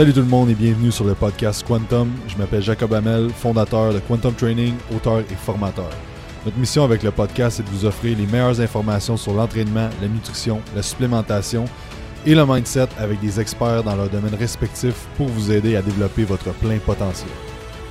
Salut tout le monde et bienvenue sur le podcast Quantum. Je m'appelle Jacob Hamel, fondateur de Quantum Training, auteur et formateur. Notre mission avec le podcast est de vous offrir les meilleures informations sur l'entraînement, la nutrition, la supplémentation et le mindset avec des experts dans leurs domaines respectifs pour vous aider à développer votre plein potentiel.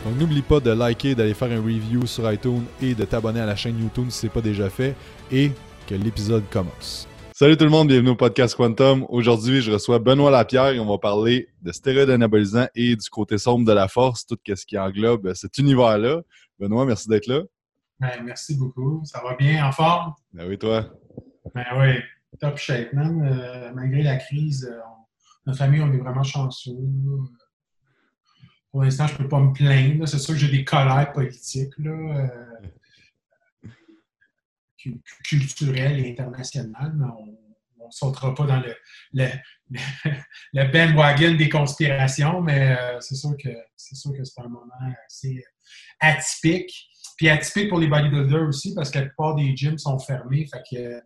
Donc n'oublie pas de liker, d'aller faire un review sur iTunes et de t'abonner à la chaîne YouTube si ce n'est pas déjà fait et que l'épisode commence. Salut tout le monde, bienvenue au podcast Quantum. Aujourd'hui, je reçois Benoît Lapierre et on va parler de stéroïdes anabolisants et du côté sombre de la force, tout ce qui englobe cet univers-là. Benoît, merci d'être là. Ben, merci beaucoup. Ça va bien, en forme? Ben oui, toi? Ben oui, top shape, man. Euh, malgré la crise, euh, notre famille, on est vraiment chanceux. Pour l'instant, je ne peux pas me plaindre. C'est sûr que j'ai des colères politiques. Là. Euh, culturel et international, mais on ne sautera pas dans le, le, bandwagon des conspirations, mais euh, c'est sûr que c'est un moment assez atypique. Puis atypique pour les bodybuilders aussi, parce que la plupart des gyms sont fermés. Fait que,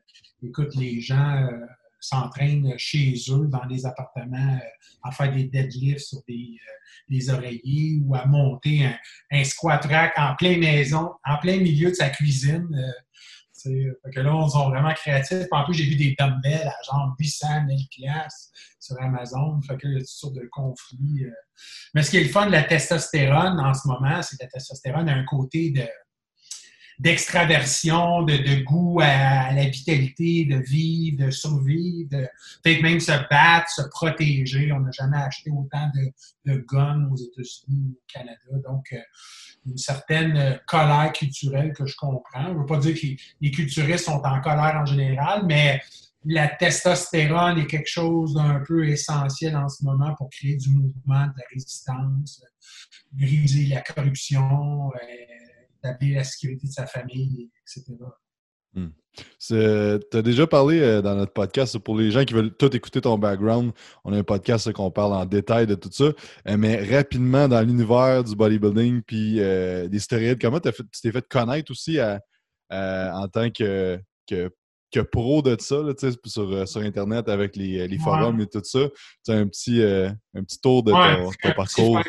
écoute, les gens euh, s'entraînent chez eux, dans des appartements, euh, à faire des deadlifts sur des, oreillers ou à monter un, un, squat rack en plein maison, en plein milieu de sa cuisine. Fait que là, on est vraiment créatifs. En plus, j'ai vu des dumbbells à genre 800 000 sur Amazon. Fait que il y a toutes sortes de conflits. Euh. Mais ce qui est le fun de la testostérone en ce moment, c'est que la testostérone a un côté de d'extraversion, de, goût à, la vitalité, de vivre, de survivre, peut-être même se battre, se protéger. On n'a jamais acheté autant de, de guns aux États-Unis ou au Canada. Donc, euh, une certaine euh, colère culturelle que je comprends. Je ne veux pas dire que les culturistes sont en colère en général, mais la testostérone est quelque chose d'un peu essentiel en ce moment pour créer du mouvement, de la résistance, briser la corruption, euh, établir la sécurité de sa famille, etc. Tu as déjà parlé euh, dans notre podcast, pour les gens qui veulent tout écouter ton background, on a un podcast qu'on parle en détail de tout ça, euh, mais rapidement dans l'univers du bodybuilding puis euh, des stéroïdes, comment tu t'es fait connaître aussi en tant que, que que pro de ça sur, euh, sur Internet avec les, euh, les forums et tout ça. Tu as un petit, euh, un petit tour de ton, ton parcours.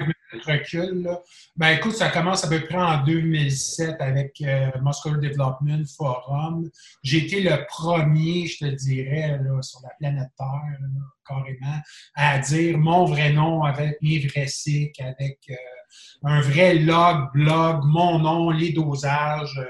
Recul, là. Ben, écoute, ça commence à peu près en 2007 avec Muscular Development Forum. J'ai été le premier, je te dirais, là, sur la planète Terre, carrément, à dire mon vrai nom avec mes vrais cycles, avec un vrai log, blog, mon nom, les dosages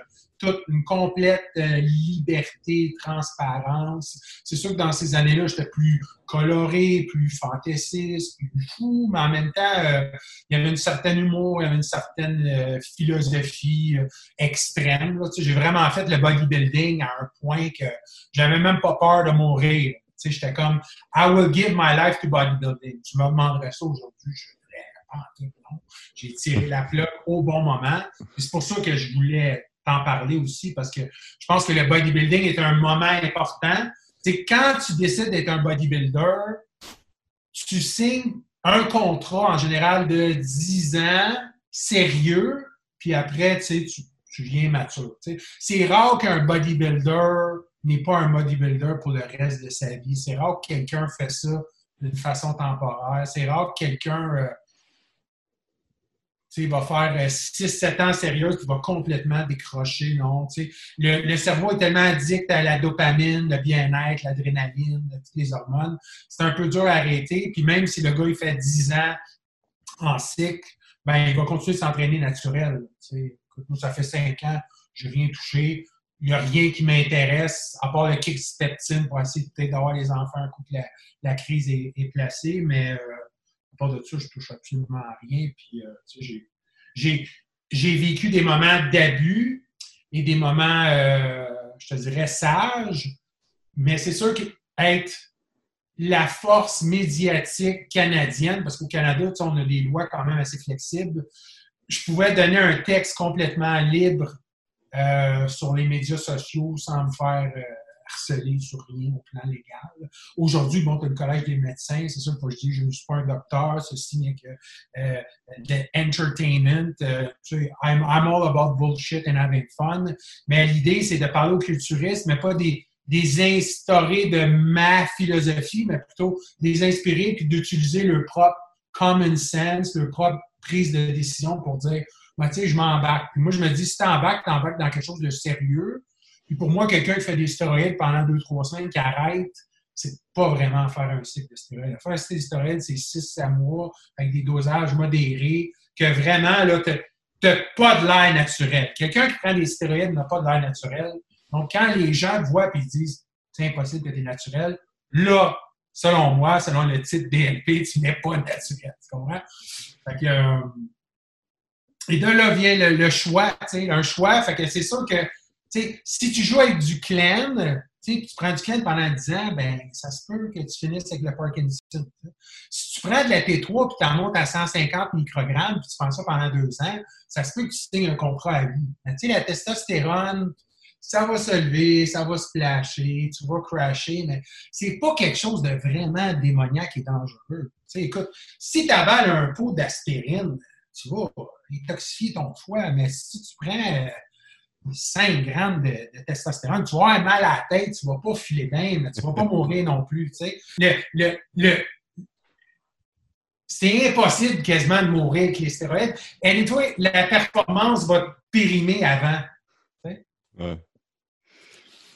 une complète euh, liberté, transparence. C'est sûr que dans ces années-là, j'étais plus coloré, plus fantaisiste, plus fou, mais en même temps, euh, il y avait une certaine humour, il y avait une certaine euh, philosophie extrême. J'ai vraiment fait le bodybuilding à un point que j'avais même pas peur de mourir. J'étais comme I will give my life to bodybuilding. Tu me demanderais ça aujourd'hui, je J'ai tiré la plaque au bon moment. C'est pour ça que je voulais t'en parler aussi parce que je pense que le bodybuilding est un moment important. C'est quand tu décides d'être un bodybuilder, tu signes un contrat en général de 10 ans, sérieux, puis après, tu, tu viens mature. C'est rare qu'un bodybuilder n'est pas un bodybuilder pour le reste de sa vie. C'est rare que quelqu'un fait ça d'une façon temporaire. C'est rare que quelqu'un euh, il va faire 6-7 euh, ans sérieux, tu va complètement décrocher. Non, le, le, cerveau est tellement addict à la dopamine, le bien-être, l'adrénaline, toutes les hormones. C'est un peu dur à arrêter. Puis même si le gars il fait 10 ans en cycle, ben, il va continuer de s'entraîner naturel. Écoute, moi, ça fait 5 ans, je n'ai rien touché. Il n'y a rien qui m'intéresse, à part le kick peptine pour essayer d'avoir les enfants un coup que la, crise est, placée. Mais euh, pas de ça, je touche absolument à rien. Puis, euh, vécu des moments d'abus et des moments, euh, je te dirais, sages, mais c'est sûr qu'être la force médiatique canadienne, parce qu'au Canada, on a des lois quand même assez flexibles, je pouvais donner un texte complètement libre euh, sur les médias sociaux sans me faire harcelé sur rien au plan légal. Aujourd'hui, bon, tu le collège des médecins, c'est sûr que je dis je ne suis pas un docteur, ceci n'est que euh, entertainment. Euh, I'm, I'm, all about bullshit and having fun. Mais l'idée, c'est de parler aux culturistes, mais pas des, des instaurés de ma philosophie, mais plutôt des inspirer puis d'utiliser leur propre common sense, leur propre prise de décision pour dire, ben, tu sais, je m'embarque. Puis moi, je me dis, si t'embarques, t'embarques dans quelque chose de sérieux. Pour moi, quelqu'un qui fait des stéroïdes pendant deux, trois semaines, qui arrête, c'est pas vraiment faire un cycle de stéroïdes. Faire un cycle de stéroïdes, c'est 6 à mois avec des dosages modérés, que vraiment, là, t'as pas de l'air naturel. Quelqu'un qui prend des stéroïdes n'a pas de l'air naturel. Donc, quand les gens voient et disent c'est impossible que tu naturel, là, selon moi, selon le titre DLP, tu n'es pas naturel. Tu comprends? Fait que, euh, et de là vient le, choix, un choix. Fait que c'est sûr que si tu joues avec du clan, tu prends du clan pendant 10 ans, ben, ça se peut que tu finisses avec le Parkinson. Si tu prends de la T3 et tu en montes à 150 microgrammes puis tu prends ça pendant deux ans, ça se peut que tu signes un contrat à vie. sais, la testostérone, ça va se lever, ça va se splasher, tu vas crasher, mais c'est pas quelque chose de vraiment démoniaque et dangereux. écoute, si tu avales un pot d'aspirine, tu vas détoxifier ton foie, mais si tu prends 5 euh, grammes de, testostérone, tu vas avoir mal à la tête, tu vas pas filer bien, mais tu vas pas mourir non plus. Le, le, c'est impossible quasiment de mourir avec les stéroïdes. Et toi, la performance va te périmer avant. Ouais.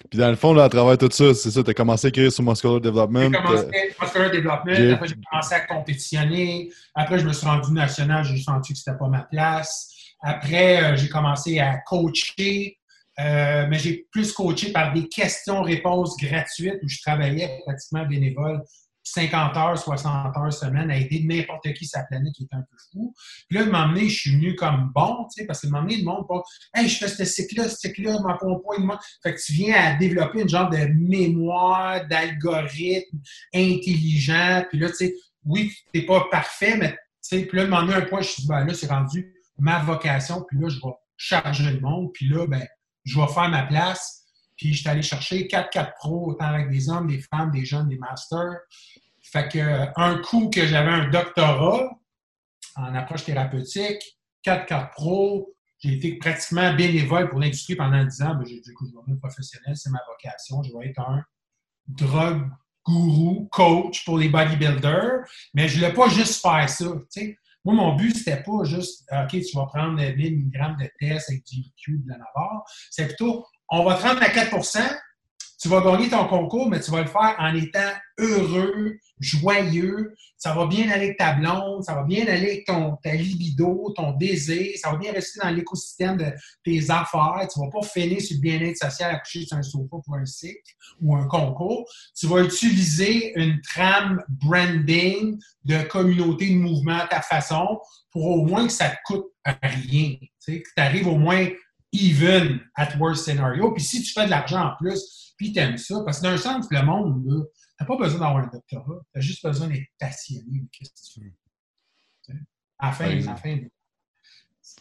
Puis dans le fond, là, à travers tout ça, c'est ça, tu as commencé à écrire sur Muscular Development. J'ai commencé Muscular Development, après j'ai commencé à compétitionner, après je me suis rendu national, j'ai senti que c'était pas ma place. Après, euh, j'ai commencé à coacher, euh, mais j'ai plus coaché par des questions-réponses gratuites où je travaillais pratiquement bénévole 50 heures, 60 heures semaine à aider n'importe qui sa planète qui est un peu fou. Puis là, de m'emmener, je suis venu comme bon, tu sais, parce que de m'emmener, le monde pas Hey, je fais ce cycle-là, ce cycle-là, ma pompe, moi. Fait que tu viens à développer une genre de mémoire, d'algorithme intelligent. Puis là, tu sais, oui, t'es pas parfait, mais tu sais, puis là, de m'emmener un point, je suis dit, ben là, c'est rendu ma vocation, puis là, je vais charger le monde, puis là, ben, je vais faire ma place. Puis je suis allé chercher 4-4 pros, autant avec des hommes, des femmes, des jeunes, des masters. Fait que un coup que j'avais un doctorat en approche thérapeutique, 4-4 Pro, j'ai été pratiquement bénévole pour l'industrie pendant 10 ans. Ben, j'ai dit, écoute, je vais devenir professionnel, c'est ma vocation. Je vais être un drug guru, coach pour les bodybuilders, mais je ne voulais pas juste faire ça. Moi, mon but, c'était pas juste, OK, tu vas prendre 1000 mg de test avec du Q de la Navarre. C'est plutôt, on va te rendre à 4 tu vas gagner ton concours, mais tu vas le faire en étant heureux, joyeux. Ça va bien aller avec ta blonde, ça va bien aller avec ton, ta libido, ton désir, ça va bien rester dans l'écosystème de tes affaires. Tu vas pas finir sur le bien-être social à coucher sur un sofa pour un cycle ou un concours. Tu vas utiliser une trame branding de communauté de mouvement à ta façon pour au moins que ça te coûte rien. Que tu arrives au moins even at worst scenario. Puis si tu fais de l'argent en plus, puis tu aimes ça. Parce que d'un sens, le monde, tu n'as pas besoin d'avoir un doctorat. Tu as juste besoin d'être passionné. Qu'est-ce que tu veux? À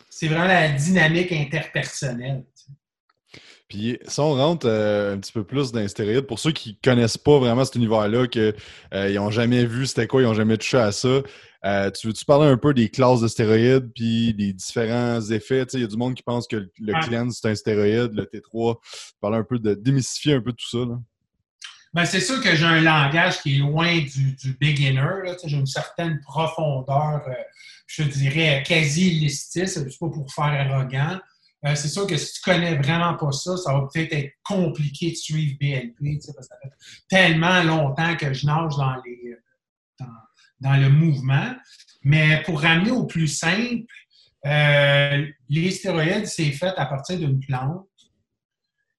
c'est vraiment la dynamique interpersonnelle. Puis si on rentre euh, un petit peu plus dans les stéroïdes, pour ceux qui connaissent pas vraiment cet univers-là, qu'ils euh, n'ont jamais vu c'était quoi, ils n'ont jamais touché à ça, euh, tu veux-tu parler un peu des classes de stéroïdes puis des différents effets? Il y a du monde qui pense que le cleanse, c'est un stéroïde, le T3. Parler un peu de démystifier un peu tout ça. Ben, c'est sûr que j'ai un langage qui est loin du, beginner. J'ai une certaine profondeur, euh, je dirais, quasi illicitiste. C'est pas pour faire arrogant. Euh, c'est sûr que si tu connais vraiment pas ça, ça va peut-être être compliqué de suivre BLP, parce que ça fait tellement longtemps que je nage dans les, dans le mouvement. Mais pour ramener au plus simple, euh, les stéroïdes, c'est fait à partir d'une plante.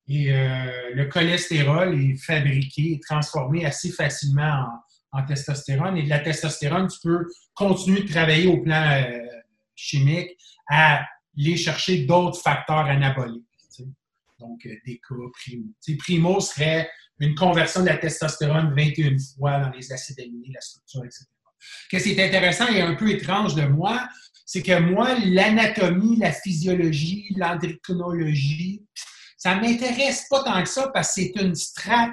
Et euh, le cholestérol est fabriqué et transformé assez facilement en, testostérone. Et de la testostérone, tu peux continuer de travailler au plan euh, chimique à aller chercher d'autres facteurs anaboliques. Donc, des cas primo. primo serait une conversion de la testostérone 21 fois dans les acides aminés, la structure, etc. Qu'est-ce qui est intéressant et un peu étrange de moi, c'est que moi, l'anatomie, la physiologie, l'endocrinologie, ça ne m'intéresse pas tant que ça parce que c'est une strate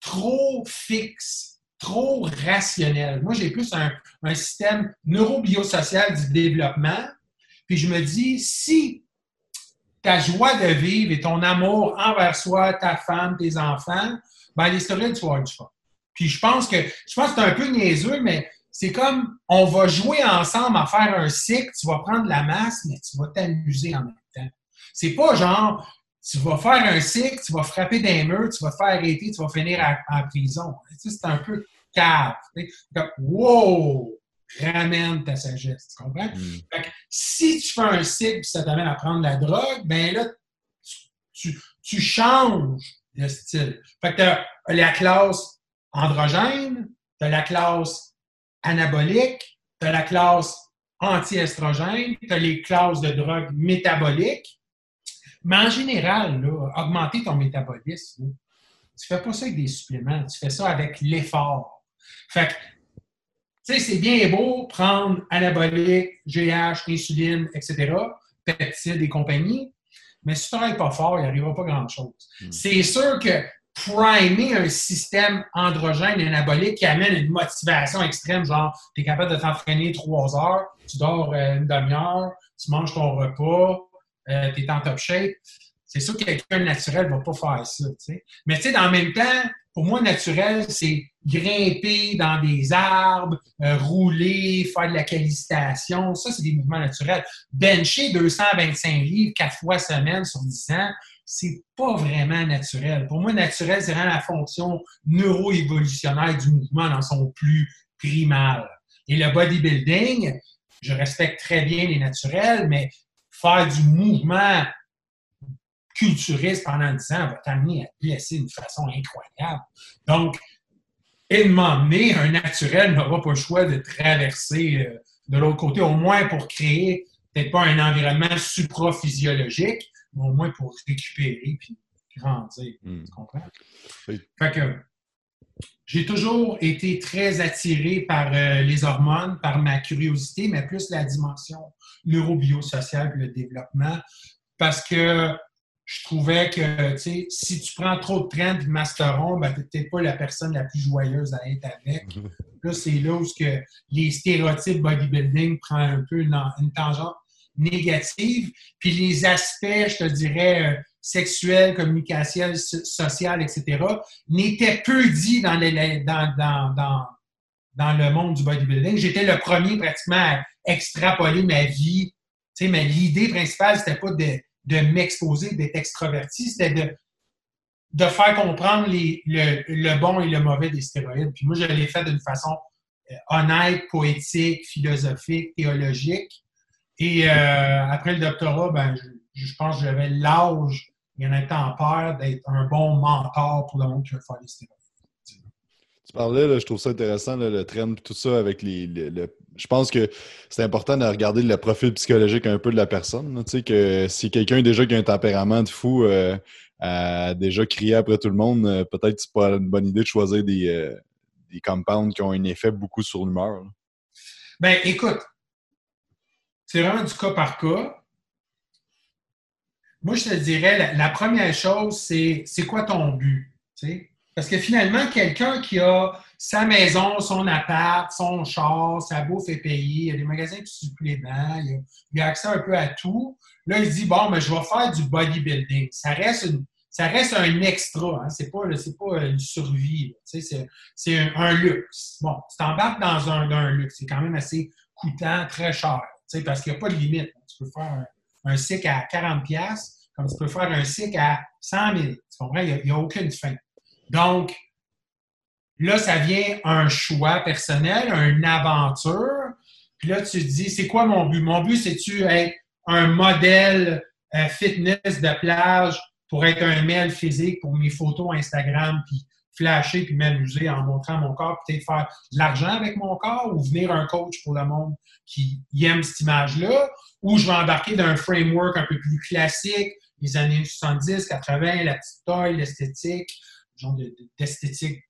trop fixe, trop rationnelle. Moi, j'ai plus un, système neurobiosocial du développement. Puis je me dis, si ta joie de vivre et ton amour envers soi, ta femme, tes enfants, ben les stéroïdes, tu vas avoir du. Puis je pense que je pense que c'est un peu niaiseux, mais c'est comme on va jouer ensemble à faire un cycle, tu vas prendre la masse, mais tu vas t'amuser en même temps. C'est pas genre, tu vas faire un cycle, tu vas frapper des murs, tu vas te faire arrêter, tu vas finir en prison. c'est un peu cave. Comme, wow! Ramène ta sagesse, tu comprends? Mm. Fait que, si tu fais un cycle et ça t'amène à prendre la drogue, ben là, tu, tu changes de style. Fait que tu as la classe androgène, tu as la classe anabolique, tu as la classe anti-estrogène, tu as les classes de drogue métaboliques. Mais en général, là, augmenter ton métabolisme, tu ne fais pas ça avec des suppléments, tu fais ça avec l'effort. Fait que, tu sais, c'est bien beau prendre anabolique, GH, insuline, etc., peptides et compagnie, mais si tu ne travailles pas fort, il n'arrivera pas grand-chose. Hmm. C'est sûr que primer un système androgène anabolique qui amène une motivation extrême, genre, tu es capable de t'entraîner trois heures, tu dors euh, une demi-heure, tu manges ton repas, euh, tu es en top shape. C'est sûr que quelqu'un naturel ne va pas faire ça. Mais tu sais, le même temps, pour moi, naturel, c'est grimper dans des arbres, euh, rouler, faire de la calistation. Ça, c'est des mouvements naturels. Bencher 225 livres quatre fois semaine sur 10 ans, c'est pas vraiment naturel. Pour moi, naturel, c'est vraiment la fonction neuro-évolutionnaire du mouvement dans son plus primal. Et le bodybuilding, je respecte très bien les naturels, mais faire du mouvement culturiste pendant 10 ans va t'amener à te blesser d'une façon incroyable. Donc, et de m'emmener, un naturel n'aura pas le choix de traverser euh, de l'autre côté, au moins pour créer peut-être pas un environnement supra-physiologique, mais au moins pour récupérer et grandir. Hmm. Tu comprends? Fait que j'ai toujours été très attiré par euh, les hormones, par ma curiosité, mais plus la dimension neurobiosociale et le développement. Parce que je trouvais que si tu prends trop de train de masteron, ben, tu n'es peut-être pas la personne la plus joyeuse à être avec. Là, c'est là où que les stéréotypes bodybuilding prennent un peu une, tangente négative. Puis les aspects, je te dirais, euh, sexuels, communicationnels, social, etc., n'étaient peu dits dans, le monde du bodybuilding. J'étais le premier pratiquement à extrapoler ma vie. mais l'idée principale, c'était pas de de m'exposer, d'être extraverti, c'était de, de faire comprendre les, le, bon et le mauvais des stéroïdes. Puis moi, je l'ai fait d'une façon euh, honnête, poétique, philosophique, théologique. Et euh, après le doctorat, ben, je, pense que j'avais l'âge et en étant père d'être un bon mentor pour le monde qui veut faire des stéroïdes. Tu parlais, je trouve ça intéressant, le trend, tout ça avec les, le, je pense que c'est important de regarder le profil psychologique un peu de la personne. Tu sais, que si quelqu'un déjà qui a un tempérament de fou euh, a déjà crié après tout le monde, euh, peut-être que c'est pas une bonne idée de choisir des, euh, des compounds qui ont un effet beaucoup sur l'humeur. Ben, écoute, c'est vraiment du cas par cas. Moi, je te dirais, la, première chose, c'est c'est quoi ton but? Parce que finalement, quelqu'un qui a sa maison, son appart, son char, sa bouffe est payée, il y a des magasins qui suppléments, il, il a accès un peu à tout. Là, il dit bon, mais je vais faire du bodybuilding. Ça reste ça reste un extra, hein? c'est pas, pas une survie, c'est un, luxe. Bon, tu t'embarques dans un, luxe, c'est quand même assez coûtant, très cher, parce qu'il n'y a pas de limite. Tu peux faire un, cycle à 40$, comme tu peux faire un cycle à 100 000. Tu comprends? Il n'y a, a, aucune fin. Donc, Là, ça vient un choix personnel, une aventure. Puis là, tu te dis, c'est quoi mon but? Mon but, c'est-tu être un modèle euh, fitness de plage pour être un mail physique pour mes photos Instagram, puis flasher, puis m'amuser en montrant mon corps, peut-être faire de l'argent avec mon corps ou venir un coach pour le monde qui aime cette image-là, ou je vais embarquer dans un framework un peu plus classique, les années 70, 80, la petite taille, l'esthétique, genre d'esthétique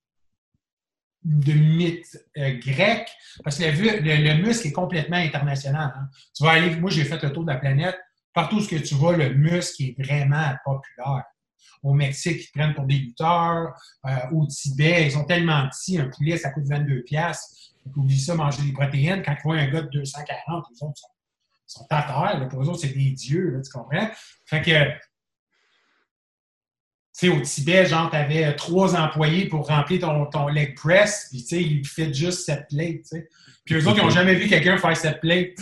de mythe euh, grec, parce que le, muscle est complètement international. Hein. Tu vas aller, moi j'ai fait le tour de la planète, partout où tu vas, le muscle est vraiment populaire. Au Mexique, ils prennent pour des lutteurs. Euh, au Tibet, ils sont tellement petits, un poulet, ça coûte 22 pièces. Oublie ça, manger des protéines. Quand tu vois un gars de 240, les autres sont, sont à terre. Pour eux autres, c'est des dieux, tu comprends? Fait que sais, au Tibet, genre, tu avais trois employés pour remplir ton, ton leg press, puis tu sais, ils juste cette plate. Puis eux autres, ils n'ont jamais vu quelqu'un faire cette plate.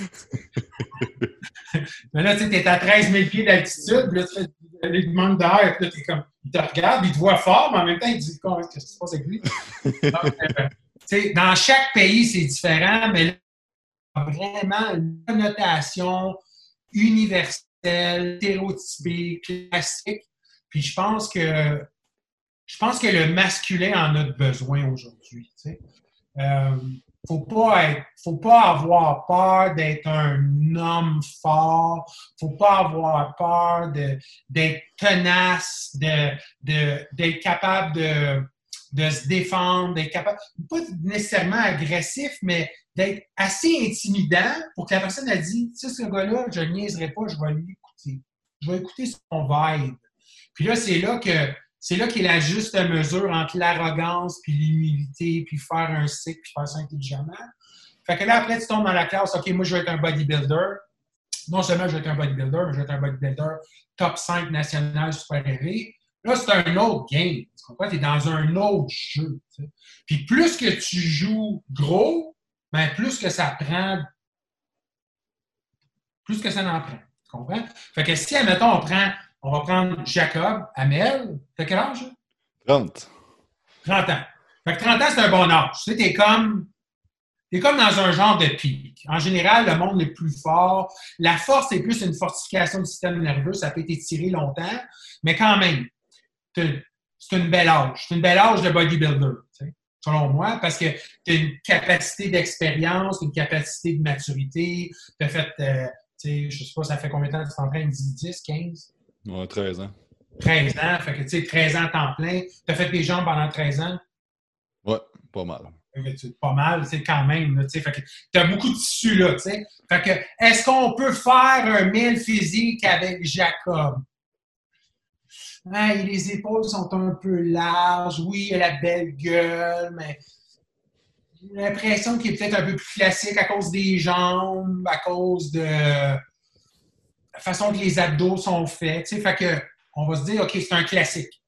Mais là, tu sais, t'es à 13 000 pieds d'altitude, là, tu des demandes d'air, puis là, t'es comme, il te regarde, il te voit fort, mais en même temps, il dit, qu'est-ce qui se passe avec lui? Euh, dans chaque pays, c'est différent, mais là, vraiment une connotation universelle, stéréotypée, classique. Puis je pense que je pense que le masculin en a besoin aujourd'hui. Tu sais. Euh, faut pas être, faut pas avoir peur d'être un homme fort. Faut pas avoir peur d'être tenace, de, de, d'être capable de, de se défendre, d'être capable, pas nécessairement agressif, mais d'être assez intimidant pour que la personne a dit, tu sais, ce gars-là, je ne niaiserai pas, je vais l'écouter. Je vais écouter son vibe. Puis là, c'est là que c'est là qu'il y a la juste mesure entre l'arrogance puis l'humilité, puis faire un cycle, puis faire ça intelligemment. Fait que là, après, tu tombes dans la classe, OK, moi, je vais être un bodybuilder. Non seulement je vais être un bodybuilder, mais je vais être un bodybuilder top 5 national super élevé. Là, c'est un autre game. Tu comprends? Tu es dans un autre jeu. Puis plus que tu joues gros, ben plus que ça prend, plus que ça en prend. Tu comprends? Fait que si, admettons, on prend on va prendre Jacob, Amel. T'as quel âge? 30. 30 ans. Fait que 30 ans, c'est un bon âge. Tu sais, t'es comme, t'es comme dans un genre de pic. En général, le monde est plus fort. La force est plus une fortification du système nerveux. Ça peut être étiré longtemps. Mais quand même, c'est une belle âge. C'est une belle âge de bodybuilder, tu sais, selon moi, parce que tu as une capacité d'expérience, une capacité de maturité. Tu as fait, euh, tu sais, je sais pas, ça fait combien de temps que tu t'entraînes? 10, 15? Ouais, 13 ans. 13 ans, fait que tu sais, 13 ans temps plein. Tu as fait tes jambes pendant 13 ans? Ouais, pas mal. Pas mal, c'est quand même. Tu as beaucoup de tissu là. sais. Fait que, est-ce qu'on peut faire un mille physique avec Jacob? les épaules sont un peu larges. Oui, il a la belle gueule, mais j'ai l'impression qu'il est peut-être un peu plus classique à cause des jambes, à cause de façon que les abdos sont faits. Tu sais, fait que, on va se dire, OK, c'est un classique.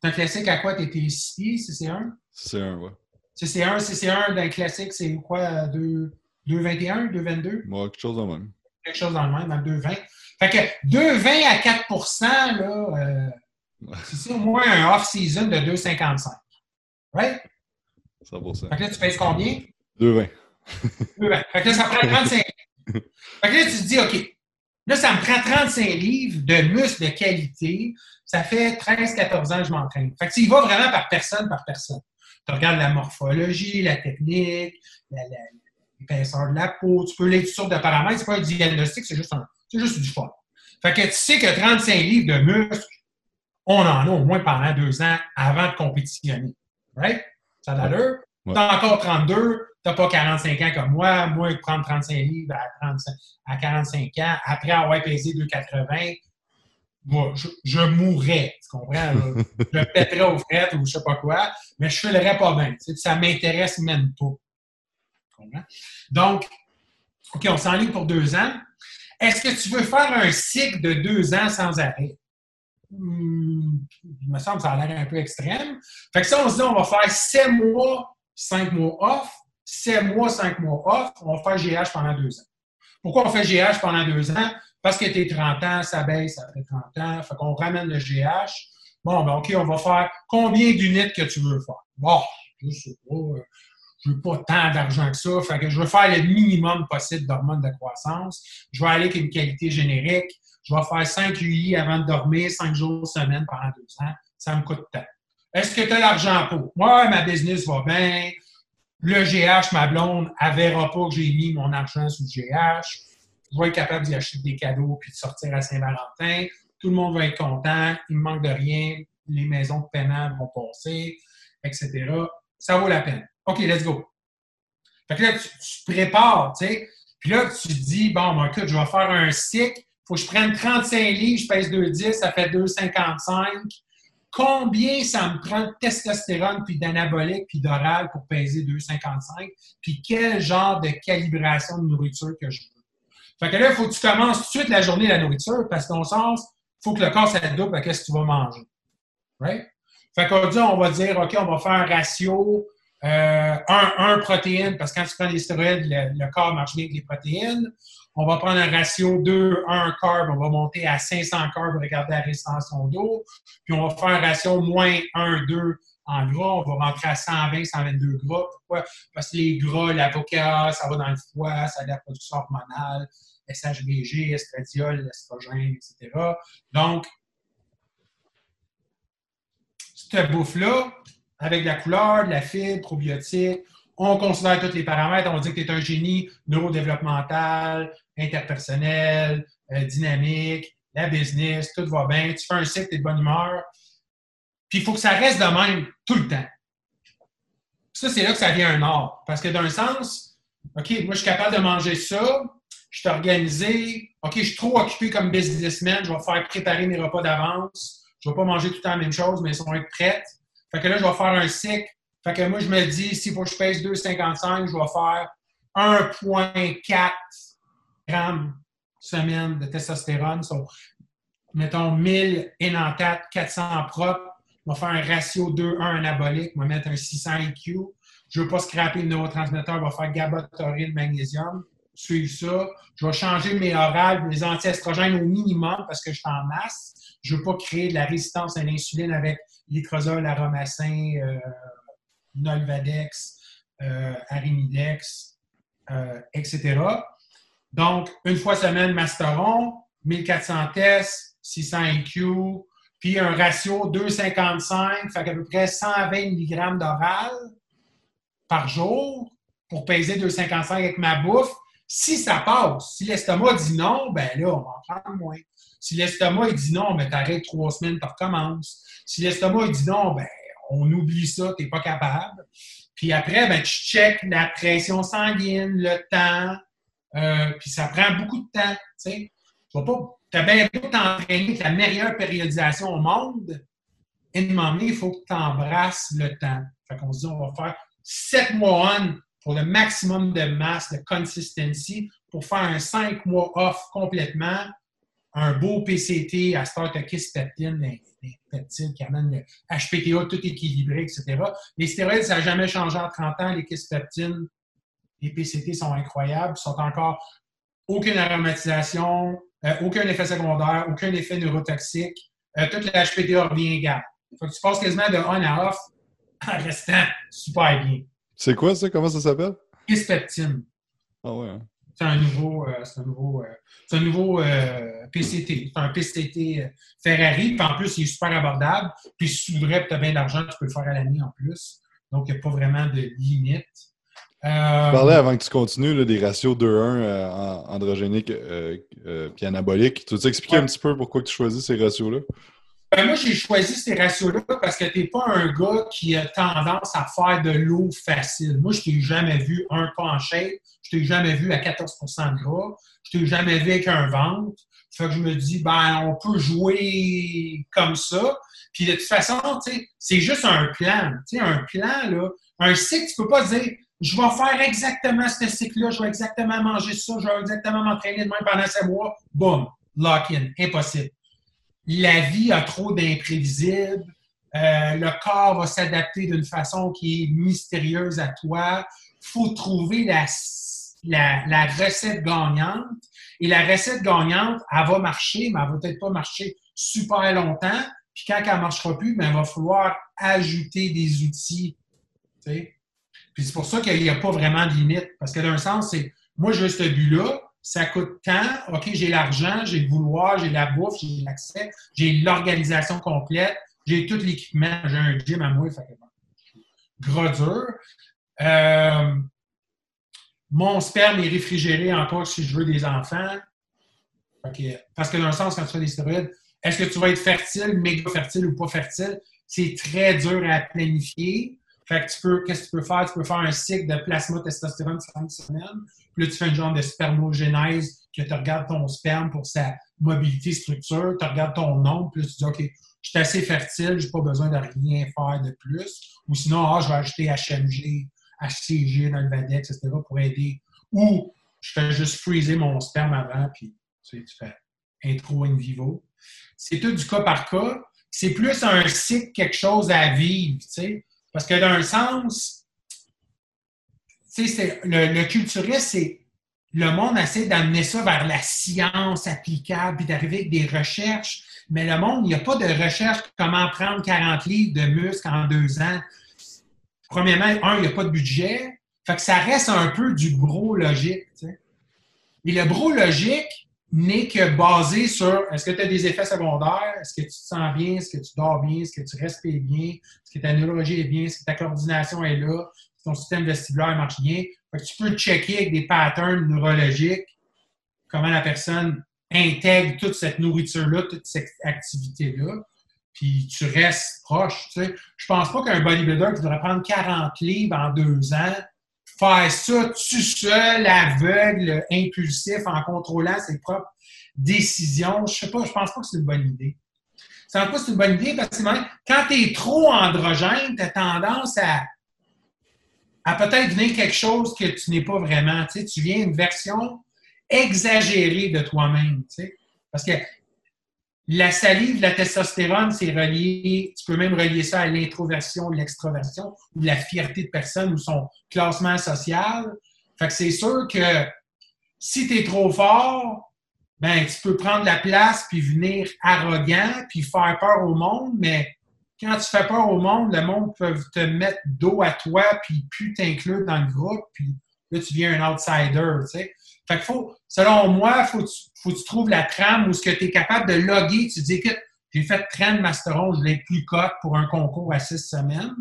C'est un classique à quoi? Tu étais ici, CC1? CC1, ouais. CC1, CC1 d'un classique, c'est quoi? 2,21, 2,22? Ouais, quelque chose dans le même. Quelque chose dans le même, dans 2,20. Fait que 2,20 à 4 là, euh, c'est au moins un off-season de 2,55. Right? 100 Fait que là, tu pèses combien? 2,20. 2,20. Fait que là, ça prend 35 Fait que là, tu te dis, OK, Là, ça me prend 35 livres de muscles de qualité. Ça fait 13-14 ans que je m'entraîne. Fait que tu y vas vraiment par personne par personne. Tu regardes la morphologie, la technique, l'épaisseur de la peau. Tu peux les toutes sortes de paramètres. C'est pas un diagnostic, c'est juste, un, juste du fun. Fait que tu sais que 35 livres de muscles, on en a au moins pendant deux ans avant de compétitionner. Right? Ça a l'allure? Ouais. T'as encore 32, t'as pas 45 ans comme moi. Moi, prendre 35 livres à, à 45 ans, après avoir pesé 2,80, moi, je, je, mourrais, tu comprends? je pèterais aux frettes ou je sais pas quoi, mais je ne filerais pas bien. Tu sais, ça m'intéresse même pas. Tu comprends? Donc, OK, on s'enligne pour deux ans. Est-ce que tu veux faire un cycle de deux ans sans arrêt? Hmm, il me semble que ça a l'air un peu extrême. Fait que ça, on se dit, on va faire sept mois, cinq mois off, sept mois, cinq mois off, on va faire GH pendant deux ans. Pourquoi on fait GH pendant deux ans? Parce que tes 30 ans, ça baisse après 30 ans. Fait qu'on ramène le GH. Bon, ben OK, on va faire combien d'unités que tu veux faire? Bon, je sais pas. Je veux pas tant d'argent que ça. Fait que je veux faire le minimum possible d'hormones de croissance. Je vais aller avec une qualité générique. Je vais faire 5 UI avant de dormir, 5 jours semaine pendant deux ans. Ça me coûte tant. Est-ce que tu as l'argent pour? Moi, ma business va bien. Le GH, ma blonde, elle verra pas que j'ai mis mon argent sur le GH. Je vais être capable d'y acheter des cadeaux puis de sortir à Saint-Valentin. Tout le monde va être content. Il ne manque de rien. Les maisons de paiement vont passer, etc. Ça vaut la peine. OK, let's go. Fait que là, tu, te prépares, tu sais. Puis là, tu te dis, bon, ben, écoute, je vais faire un cycle. Faut que je prenne 35 livres, je pèse 2,10, ça fait 2,55 combien ça me prend de testostérone, puis d'anabolique, puis d'oral pour peser 2,55, puis quel genre de calibration de nourriture que je veux? Fait que là, il faut que tu commences tout de suite la journée de la nourriture, parce qu'au sens, faut que le corps s'adapte à ce que tu vas manger. Right? Fait dit, on va dire, OK, on va faire un ratio 1, euh, protéine, parce que quand tu prends des stéroïdes, le, corps marche bien avec les protéines. On va prendre un ratio 2, 1 carb, on va monter à 500 carbs regarder la résistance d'eau. Puis on va faire un ratio moins 1, 2 en gras, on va rentrer à 120, 122 gras. Pourquoi? Parce que les gras, l'avocat, ça va dans le foie, ça a de la production hormonale, SHBG, estradiol, l'estrogène, etc. Donc, cette bouffe-là, avec la couleur, la fibre, probiotique, on considère tous les paramètres, on dit que tu es un génie neurodéveloppemental, interpersonnel, euh, dynamique, la business, tout va bien, tu fais un cycle, tu es de bonne humeur. Puis il faut que ça reste de même tout le temps. ça, c'est là que ça devient un art. Parce que d'un sens, OK, moi, je suis capable de manger ça, je suis organisé, OK, je suis trop occupé comme businessman, je vais faire préparer mes repas d'avance, je ne vais pas manger tout le temps la même chose, mais ils vont être prêtes. Fait que là, je vais faire un cycle. Fait que moi, je me dis, s'il faut que je pèse 2,55, je vais faire 1,4 grammes semaine de testostérone. mettons 1000 énantates, 400 propres. Je vais faire un ratio 2-1 anabolique. Je vais mettre un 600 IQ. Je ne veux pas scraper le neurotransmetteur. Je vais faire GABA, taurine, magnésium. Suivre ça. Je vais changer mes orales, mes anti-estrogènes au minimum parce que je suis en masse. Je ne veux pas créer de la résistance à l'insuline avec litrozole, aromacin, euh, nolvadex, euh, arimidex, euh, etc. Donc, une fois semaine, Masteron, 1400 tests, 600 IQ, puis un ratio 2,55, fait à peu près 120 mg d'oral par jour pour peser 2,55 avec ma bouffe. Si ça passe, si l'estomac dit non, ben là, on va en prendre moins. Si l'estomac dit non, ben t'arrêtes trois semaines, tu recommences. Si l'estomac dit non, ben on oublie ça, tu n'es pas capable. Puis après, ben, tu checkes la pression sanguine, le temps, euh, puis ça prend beaucoup de temps. Tu as bien beau t'entraîner la meilleure périodisation au monde, et de moment il faut que tu embrasses le temps. Fait qu'on se dit, on va faire sept mois on pour le maximum de masse, de consistency, pour faire un cinq mois off complètement, un beau PCT à start peptine, les, qui amènent le HPTA tout équilibré, etc. Les stéroïdes, ça n'a jamais changé en 30 ans. Les peptine, les PCT sont incroyables, sont encore aucune aromatisation, euh, aucun effet secondaire, aucun effet neurotoxique. Euh, tout le HPTA revient égal. Faut que tu passes quasiment de on à off en restant super bien. C'est quoi ça? Comment ça s'appelle? Kispeptine. Ah ouais. Hein. C'est un nouveau, euh, c'est un nouveau, c'est un nouveau PCT. C'est un PCT Ferrari. Puis en plus, il est super abordable. Puis si tu voudrais, tu as bien d'argent, tu peux le faire à l'année en plus. Donc, il n'y a pas vraiment de limite. Euh, tu parlais avant que tu continues des ratios 2-1 euh, androgéniques euh, puis anaboliques. Tu veux expliquer un petit peu pourquoi tu choisis ces ratios-là? Ben, moi, j'ai choisi ces ratios-là parce que tu n'es pas un gars qui a tendance à faire de l'eau facile. Moi, je t'ai jamais vu un pas en shape, je t'ai jamais vu à 14% de gras, je t'ai jamais vu avec un ventre. Fait que je me dis, ben, on peut jouer comme ça. Puis de toute façon, c'est juste un plan. un plan, là, un cycle, tu peux pas dire, je vais faire exactement ce cycle-là, je vais exactement manger ça, je vais exactement m'entraîner de même pendant ces mois. Boum, lock-in, impossible. La vie a trop d'imprévisibles. Euh, le corps va s'adapter d'une façon qui est mystérieuse à toi. Faut trouver la, recette gagnante. Et la recette gagnante, elle va marcher, mais elle va peut-être pas marcher super longtemps. Puis quand elle ne marchera plus, ben, il va falloir ajouter des outils. Puis c'est pour ça qu'il n'y a pas vraiment de limite. Parce que d'un sens, c'est moi, je veux ce but-là, ça coûte tant, OK, j'ai l'argent, j'ai le vouloir, j'ai la bouffe, j'ai l'accès, j'ai l'organisation complète, j'ai tout l'équipement, j'ai un gym à moi, fait gros dur. Euh, mon sperme est réfrigéré encore si je veux des enfants. parce que le sens, quand tu fais des stéroïdes, est-ce que tu vas être fertile, méga fertile ou pas fertile? C'est très dur à planifier. Fait que tu peux, qu'est-ce que tu peux faire? Tu peux faire un cycle de plasma testostérone 5 semaines. Puis là, tu fais un genre de spermogénèse que tu regardes ton sperme pour sa mobilité structure, tu regardes ton nombre, puis là, tu dis, OK, je suis assez fertile, je n'ai pas besoin de rien faire de plus. Ou sinon, ah, je vais ajouter HMG, HCG dans le Vadex, etc. pour aider. Ou je fais juste freezer mon sperme avant, puis tu, sais, tu fais intro in vivo. C'est tout du cas par cas. C'est plus un cycle, quelque chose à vivre, tu sais. Parce que d'un sens, le, le culturiste, c'est le monde essaie d'amener ça vers la science applicable, puis d'arriver avec des recherches. Mais le monde, il n'y a pas de recherche comment prendre 40 livres de muscles en deux ans. Premièrement, un, il n'y a pas de budget. Fait que ça reste un peu du gros logique. Et le gros logique n'est que basé sur est-ce que tu as des effets secondaires, est-ce que tu te sens bien, est-ce que tu dors bien, est-ce que tu respires bien, est-ce que ta neurologie est bien, est-ce que ta coordination est là, est-ce que ton système vestibulaire marche bien? Fait que tu peux checker avec des patterns neurologiques comment la personne intègre toute cette nourriture-là, toute cette activité-là, puis tu restes proche. Tu sais. Je pense pas qu'un bodybuilder qui devrait prendre 40 livres en deux ans, faire ça tout seul, aveugle, impulsif, en contrôlant ses propres décisions, je sais pas, je pense pas que c'est une bonne idée. Je pense pas c'est une bonne idée parce que quand tu es trop androgène, tu as tendance à, à peut-être venir quelque chose que tu n'es pas vraiment. Tu, sais, tu viens une version exagéré de toi-même. Tu sais? Parce que la salive, la testostérone, c'est relié, tu peux même relier ça à l'introversion, l'extroversion, ou la fierté de personne, ou son classement social. Fait que c'est sûr que si tu es trop fort, ben tu peux prendre la place puis venir arrogant puis faire peur au monde, mais quand tu fais peur au monde, le monde peut te mettre dos à toi puis plus t'inclure dans le groupe puis là tu deviens un outsider, tu sais. Fait que faut, selon moi, faut, faut que tu trouves la trame où ce que tu es capable de loguer. Tu dis, que j'ai fait trend masteron, je l'ai plus cote pour un concours à six semaines.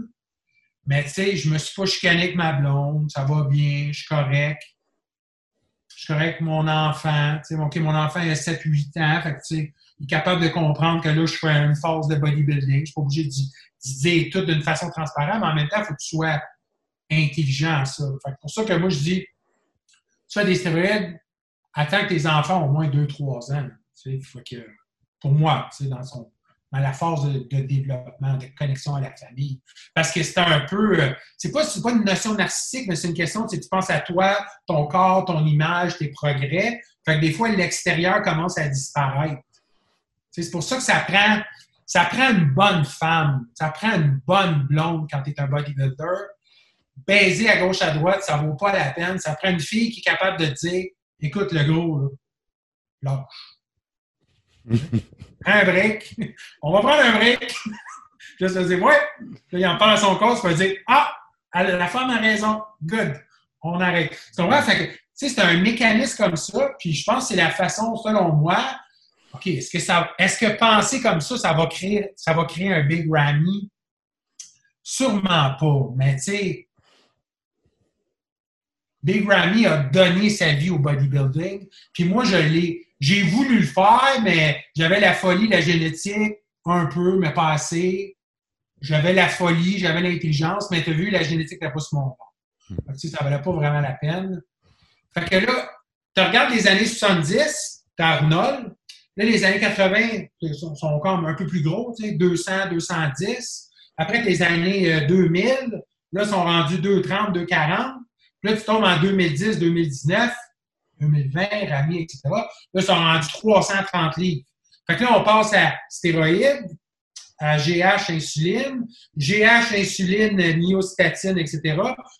Mais tu sais, je me suis pas chicané avec ma blonde, ça va bien, je suis correct. Je suis correct avec mon enfant. Tu sais, OK, mon enfant il a 7-8 ans, tu sais, il est capable de comprendre que là, je fais une phase de bodybuilding. Je suis pas obligé de, dire tout d'une façon transparente, mais en même temps, il faut que tu sois intelligent à ça. Fait que pour ça que moi, je dis, tu des stéroïdes, attends que tes enfants ont au moins 2-3 ans. Tu sais, que, pour moi, tu sais, dans, son, dans la phase de, développement, de connexion à la famille. Parce que c'est un peu. Euh, c'est pas, pas une notion narcissique, mais c'est une question, tu, sais, tu penses à toi, ton corps, ton image, tes progrès. Fait que des fois, l'extérieur commence à disparaître. c'est pour ça que ça prend, ça prend une bonne femme, ça prend une bonne blonde quand tu es un bodybuilder baiser à gauche, à droite, ça vaut pas la peine. Ça prend une fille qui est capable de dire écoute, le gros, là, lâche. un break. On va prendre un break. Juste se dire ouais. Là, il en parle à son corps, il va dire ah, la femme a raison. Good. On arrête. Tu comprends? c'est un mécanisme comme ça, puis je pense que c'est la façon, selon moi, OK, est-ce que ça est-ce que penser comme ça, ça va créer, ça va créer un big Ramy? Sûrement pas. Mais tu sais, Big Ramy a donné sa vie au bodybuilding. Puis moi, je l'ai. J'ai voulu le faire, mais j'avais la folie, la génétique, un peu, mais pas assez. J'avais la folie, j'avais l'intelligence, mais tu as vu, la génétique n'a pas ce monde. Ça ne valait pas vraiment la peine. Fait que là, tu regardes les années 70, tu Arnold. Là, les années 80 sont, sont comme un peu plus gros, tu sais, 200, 210. Après, les années 2000, euh, là, sont rendus 230, 240. Là, tu tombes en 2010, 2019, 2020, Rami, etc. Là, ils sont rendus 330 livres. Fait que là, on passe à stéroïdes, à GH insuline, GH insuline, myostatine, etc.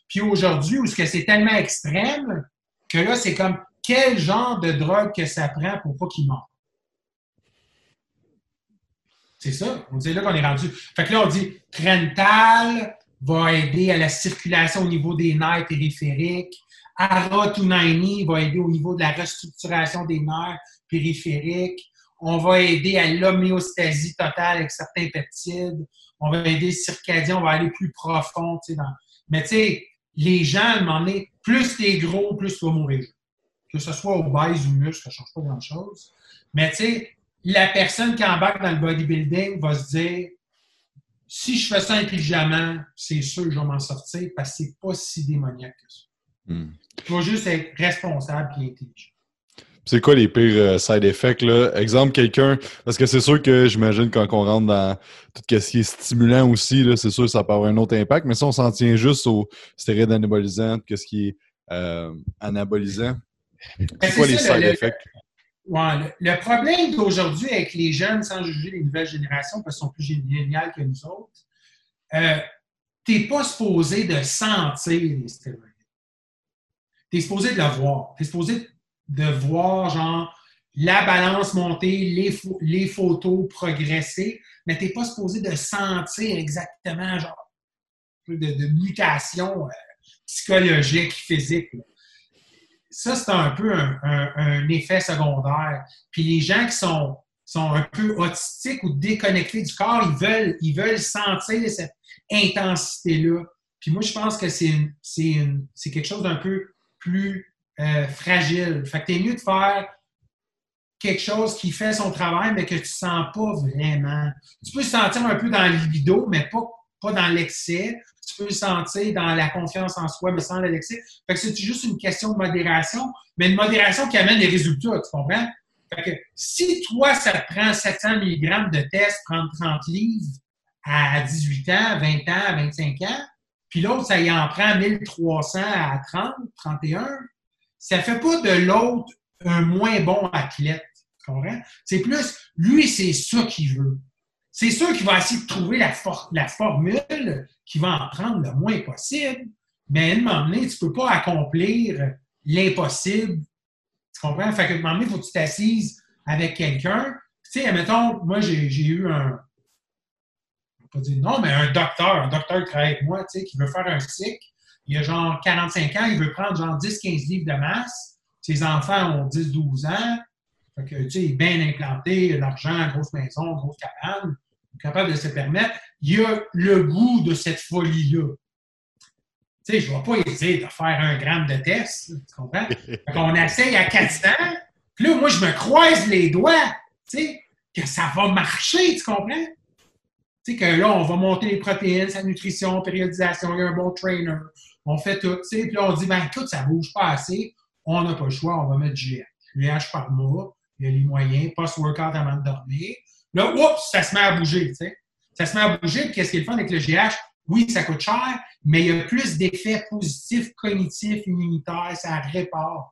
Puis aujourd'hui, où c'est tellement extrême que là, c'est comme quel genre de drogue que ça prend pour pas qu'il meure? C'est ça. On dit là qu'on est rendu. Fait que là, on dit Trental, va aider à la circulation au niveau des nerfs périphériques. Ara-Tunaini va aider au niveau de la restructuration des nerfs périphériques. On va aider à l'homéostasie totale avec certains peptides. On va aider le circadien, on va aller plus profond. Mais tu sais, les gens, à un moment donné, plus t'es gros, plus tu vas mourir. Que ce soit obèse ou muscle, ça ne change pas grand-chose. Mais tu sais, la personne qui embarque dans le bodybuilding va se dire si je fais ça intelligemment, c'est sûr que je vais m'en sortir parce que c'est pas si démoniaque que ça. Hmm. Il faut juste être responsable et intelligent. C'est quoi les pires euh, side effects? Là? Exemple, quelqu'un, parce que c'est sûr que j'imagine quand on rentre dans tout ce qui est stimulant aussi, c'est sûr que ça peut avoir un autre impact, mais si on s'en tient juste aux stéroïdes anabolisants, qu'est-ce qui est euh, anabolisant? Ben, c'est quoi les side effects? Le, problème d'aujourd'hui avec les jeunes, sans juger les nouvelles générations, parce qu'elles sont plus géniales que nous autres, euh, tu n'es pas supposé de sentir les stéroïdes. Tu es supposé de le voir. Tu es supposé de voir, genre, la balance monter, les, les photos progresser, mais tu n'es pas supposé de sentir exactement, genre, de, de mutation euh, psychologique, physique. Ça, c'est un peu un, effet secondaire. Puis les gens qui sont, sont un peu autistiques ou déconnectés du corps, ils veulent, ils veulent sentir cette intensité-là. Puis moi, je pense que c'est quelque chose d'un peu plus euh, fragile. Fait que t'es mieux de faire quelque chose qui fait son travail, mais que tu sens pas vraiment. Tu peux sentir un peu dans le libido, mais pas, pas dans l'excès. Tu peux le sentir dans la confiance en soi, mais sans l'excès. Fait que c'est juste une question de modération, mais une modération qui amène des résultats, tu comprends? Fait que si toi, ça te prend 700 mg de test, prendre 30 livres à 18 ans, 20 ans, 25 ans, puis l'autre, ça y en prend 1300 à 30, 31, ça fait pas de l'autre un moins bon athlète. Tu comprends? C'est plus, lui, c'est ça qu'il veut. C'est sûr qu'il va essayer de trouver la, formule qui va en prendre le moins possible, mais à un moment donné, tu ne peux pas accomplir l'impossible. Tu comprends? Fait qu'à un moment donné, il faut que tu t'assises avec quelqu'un. Tu sais, admettons, moi, j'ai eu un, pas dire non, mais un docteur, un docteur qui travaille avec moi, tu sais, qui veut faire un cycle, il a genre 45 ans, il veut prendre genre 10-15 livres de masse. Ses enfants ont 10-12 ans. Fait que, tu sais, il est bien implanté, l'argent, grosse maison, grosse cabane, capable de se permettre. Il a le goût de cette folie-là. Tu sais, je ne vais pas essayer de faire un gramme de test, tu comprends? On essaye à 400, puis là, moi, je me croise les doigts, tu sais, que ça va marcher, tu comprends? Tu sais, que là, on va monter les protéines, sa nutrition, périodisation, il y a un bon trainer, on fait tout, tu sais, puis là, on dit, ben écoute, ça ne bouge pas assez, on n'a pas le choix, on va mettre GH. GH par mois, il y a les moyens, post-workout avant de dormir. Là, oups, ça se met à bouger, tu sais. Ça se met à bouger, qu'est-ce qui est le fun avec le GH? Oui, ça coûte cher, mais il y a plus d'effets positifs, cognitifs, immunitaires, ça répare.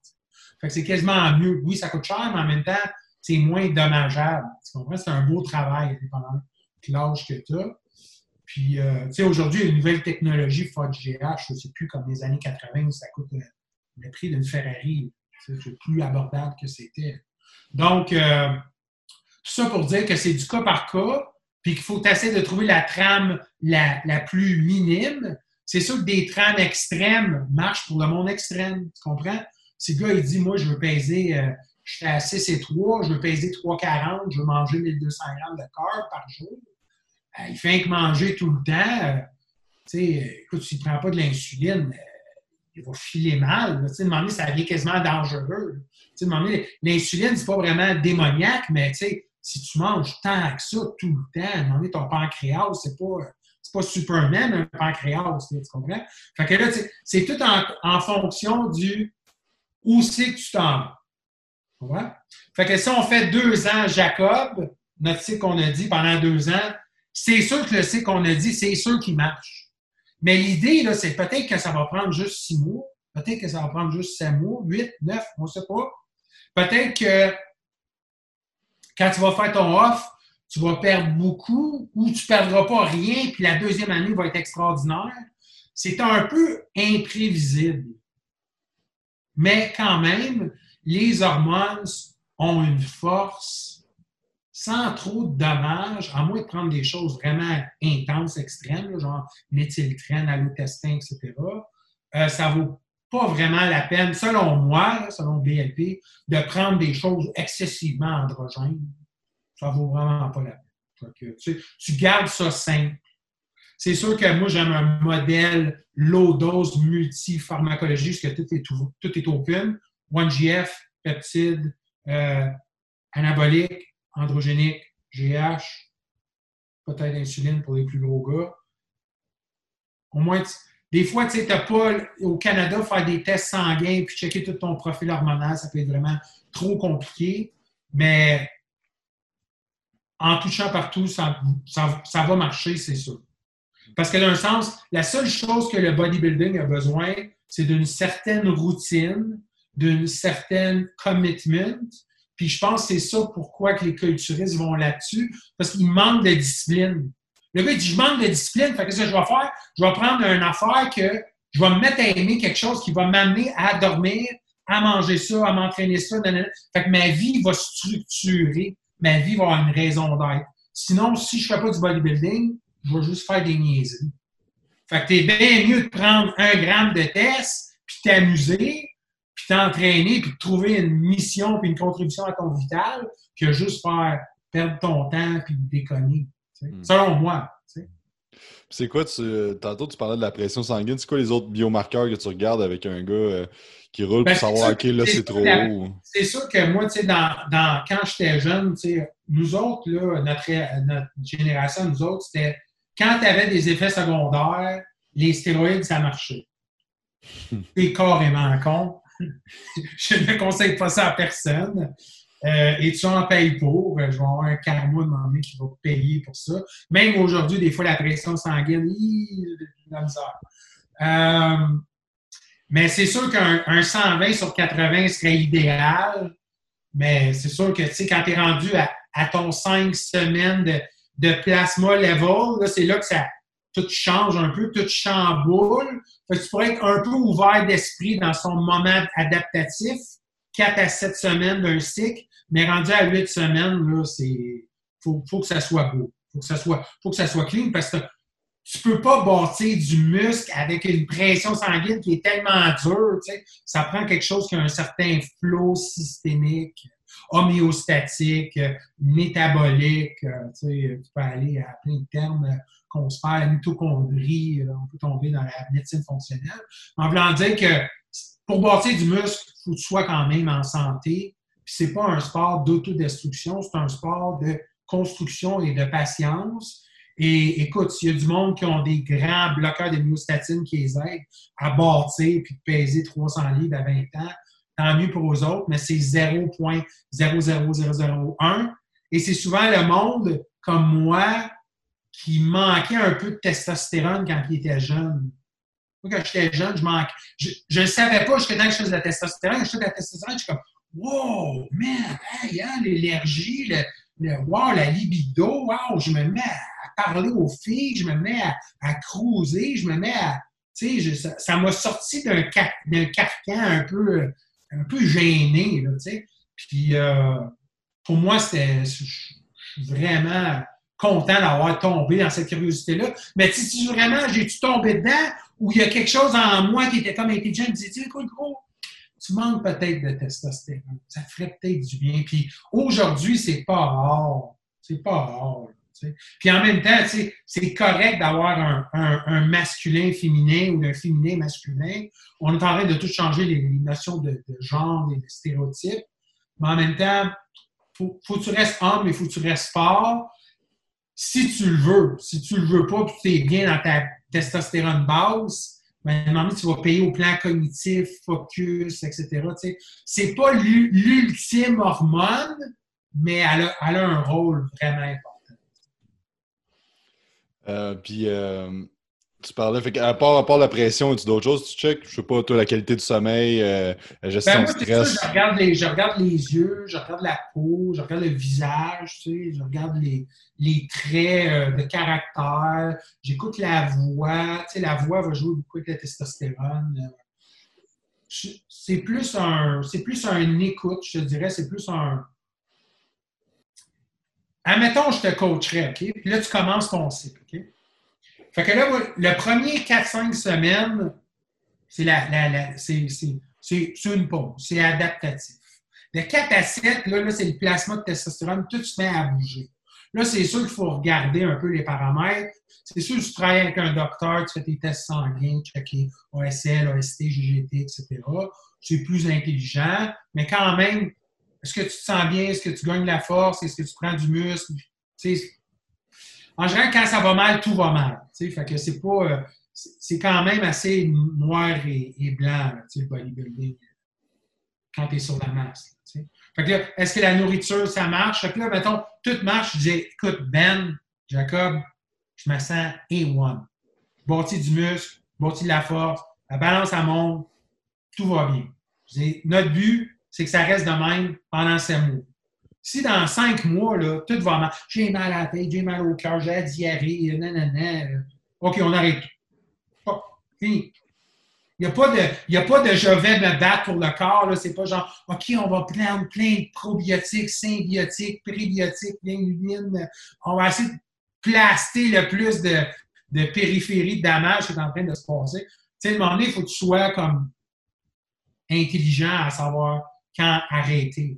Fait que c'est quasiment mieux. Oui, ça coûte cher, mais en même temps, c'est moins dommageable. Tu comprends? C'est un beau travail, dépendant l'âge que tu as. Puis, euh, tu sais, aujourd'hui, il y a une nouvelle technologie GH, je ne sais plus, comme les années 80, ça coûte euh, le prix d'une Ferrari. C'est plus abordable que c'était. Donc, euh, ça pour dire que c'est du cas par cas, puis qu'il faut essayer de trouver la trame la, la plus minime. C'est sûr que des trames extrêmes marchent pour le monde extrême, tu comprends? Si le gars, il dit, moi, je veux peser, je suis à 6 et 3, je veux peser 3,40, je veux manger 1200 grammes de corps par jour euh, il fait que manger tout le temps. Euh, tu sais, écoute, s'il ne prend pas de l'insuline, euh, il va filer mal. Tu sais, demander, ça devient quasiment dangereux. Tu sais, l'insuline, c'est pas vraiment démoniaque, mais tu sais, si tu manges tant que ça tout le temps, demander ton pancréas, c'est pas, pas Superman, un pancréas, tu comprends? Fait que là, c'est tout en, en, fonction du où c'est que tu t'en vas. Fait que si on fait deux ans Jacob, notre cycle qu'on a dit pendant deux ans, c'est sûr que le cycle qu'on a dit, c'est sûr qu'il marche. Mais l'idée, là, c'est peut-être que ça va prendre juste six mois, peut-être que ça va prendre juste sept mois, huit, neuf, on ne sait pas. Peut-être que quand tu vas faire ton off, tu vas perdre beaucoup ou tu ne perdras pas rien, puis la deuxième année va être extraordinaire. C'est un peu imprévisible. Mais quand même, les hormones ont une force sans trop de dommages, à moins de prendre des choses vraiment intenses, extrêmes, genre méthyltrène, allotestin, etc., euh, ça vaut pas vraiment la peine, selon moi, selon BLP, de prendre des choses excessivement androgènes. Ça vaut vraiment pas la peine. tu, gardes ça simple. C'est sûr que moi, j'aime un modèle low dose multi-pharmacologie, parce que tout est, tout, est open. 1GF, peptide, euh, anabolique, androgénique, GH, peut-être insuline pour les plus gros gars. Au moins, des fois, tu sais, pas au Canada, faire des tests sanguins puis checker tout ton profil hormonal, ça peut être vraiment trop compliqué. Mais en touchant partout, ça, va marcher, c'est sûr. Parce que dans un sens, la seule chose que le bodybuilding a besoin, c'est d'une certaine routine, d'une certaine commitment, Puis je pense que c'est ça pourquoi que les culturistes vont là-dessus, parce qu'ils manquent de discipline. Le gars dit, je manque de discipline, fait que ce que je vais faire, je vais prendre une affaire que je vais me mettre à aimer quelque chose qui va m'amener à dormir, à manger ça, à m'entraîner ça. Fait que ma vie va structurer, ma vie va avoir une raison d'être. Sinon, si je fais pas du bodybuilding, je vais juste faire des niaiseries. Fait que t'es bien mieux de prendre un gramme de test, puis t'amuser, puis t'entraîner, puis trouver une mission, puis une contribution à ton vital, que juste faire perdre ton temps, puis déconner. Hmm. Selon moi. C'est quoi, tu, tantôt tu parlais de la pression sanguine, c'est quoi les autres biomarqueurs que tu regardes avec un gars euh, qui roule pour ben, savoir, OK, là, c'est trop haut? C'est sûr que moi, tu sais, dans, dans, quand j'étais jeune, nous autres, là, notre, notre génération, nous autres, c'était quand tu avais des effets secondaires, les stéroïdes, ça marchait. C'est carrément con. Je ne conseille pas ça à personne. Euh, et tu en payes pour. Euh, je vais avoir un karma de qui va payer pour ça. Même aujourd'hui, des fois, la pression sanguine, la misère. Euh, mais c'est sûr qu'un 120 sur 80 serait idéal. Mais c'est sûr que, tu sais, quand tu es rendu à, ton 5 semaines de, plasma level, c'est là que ça, tout change un peu, tout chamboule. Tu pourrais être un peu ouvert d'esprit dans son moment adaptatif, 4 à 7 semaines d'un cycle, mais rendu à 8 semaines, là, c'est. Faut, faut que ça soit beau. Faut que ça soit, faut que ça soit clean parce que tu peux pas bâtir du muscle avec une pression sanguine qui est tellement dure. Ça prend quelque chose qui a un certain flot systémique, homéostatique, métabolique. Tu, sais, tu peux aller à plein de termes qu'on se fait mitochondrie, euh, on peut tomber dans la médecine fonctionnelle. En voulant dire que pour bâtir du muscle, il faut que tu sois quand même en santé. C'est pas un sport d'autodestruction, c'est un sport de construction et de patience. Et écoute, s'il y a du monde qui ont des grands bloqueurs de myostatine qui les aident à bâtir puis peser 300 livres à 20 ans, tant mieux pour eux autres, mais c'est 0.00001. Et c'est souvent le monde comme moi qui manquait un peu de testostérone quand il était jeune. Moi, quand j'étais jeune, je manquais. Je ne savais pas jusqu'à temps que je faisais de la testostérone. Quand je faisais de la testostérone, je suis comme Wow, man, hey, hein, l'énergie, le, wow, la libido, wow, je me mets à, parler aux filles, je me mets à, à cruiser, je me mets à. Tu sais, ça m'a sorti d'un carcan un peu, un peu gêné, tu sais. Puis, euh, pour moi, c'était vraiment content d'avoir tombé dans cette curiosité-là. Mais si vraiment, j'ai-tu tombé dedans ou il y a quelque chose en moi qui était comme intelligent, me disait, écoute, gros, tu manques peut-être de testostérone. Ça ferait peut-être du bien. Puis aujourd'hui, c'est pas rare. C'est pas rare. Puis en même temps, c'est correct d'avoir un, masculin féminin ou un féminin masculin. On est en train de tout changer les, notions de, genre et de stéréotypes. Mais en même temps, faut, faut que tu restes homme, il faut que tu restes fort si tu le veux, si tu le veux pas, tu es bien dans ta testostérone basse, ben, tu vas payer au plan cognitif, focus, etc. C'est pas l'ultime hormone, mais elle a, elle a, un rôle vraiment important. Euh, puis, euh, tu parlais, fait à, part, à part la pression, tu d'autres choses, tu check, je sais pas, toi, la qualité du sommeil, euh, la gestion ben, moi, stress. je, regarde les, je regarde les yeux, je regarde la peau, je regarde le visage, tu sais, je regarde les, les traits euh, de caractère, j'écoute la voix, tu sais, la voix va jouer beaucoup avec la testostérone. Euh. C'est plus un, c'est plus un écoute, je te dirais, c'est plus un. Admettons, je te coacherais, OK? Puis là, tu commences ton cycle, OK? Fait que là, le premier 4-5 semaines, c'est c'est, une pause, c'est adaptatif. De 4 à 7, là, c'est le plasma de testostérone, tout se met à bouger. Là, c'est sûr qu'il faut regarder un peu les paramètres. C'est sûr que tu travailles avec un docteur, tu fais tes tests sanguins, checker OSL, OST, GGT, etc. C'est plus intelligent, mais quand même, est-ce que tu te sens bien? Est-ce que tu gagnes de la force? Est-ce que tu prends du muscle? En général, quand ça va mal, tout va mal. Fait que c'est pas. Euh, c'est quand même assez noir et, blanc, le bodybuilding, quand tu es sur la masse. Fait que là, est-ce que la nourriture, ça marche? Fait que là, mettons, tout marche. Je dis, écoute, Ben, Jacob, je me sens A1. Bâti du muscle, bâti de la force, la balance à monte, tout va bien. notre but, c'est que ça reste de même pendant sept mois. Si dans cinq mois, là, tout va mal, j'ai mal à la tête, j'ai mal au cœur, j'ai la diarrhée, nanana, OK, on arrête tout. Fini. Il n'y a, pas de, a pas de je vais me battre pour le corps. C'est pas genre, OK, on va prendre plein de probiotiques, symbiotiques, prébiotiques, de On va essayer de plaster le plus de, de périphérie de damage qui est en train de se passer. Tu sais, à un moment donné, il faut que tu sois comme intelligent à savoir quand arrêter.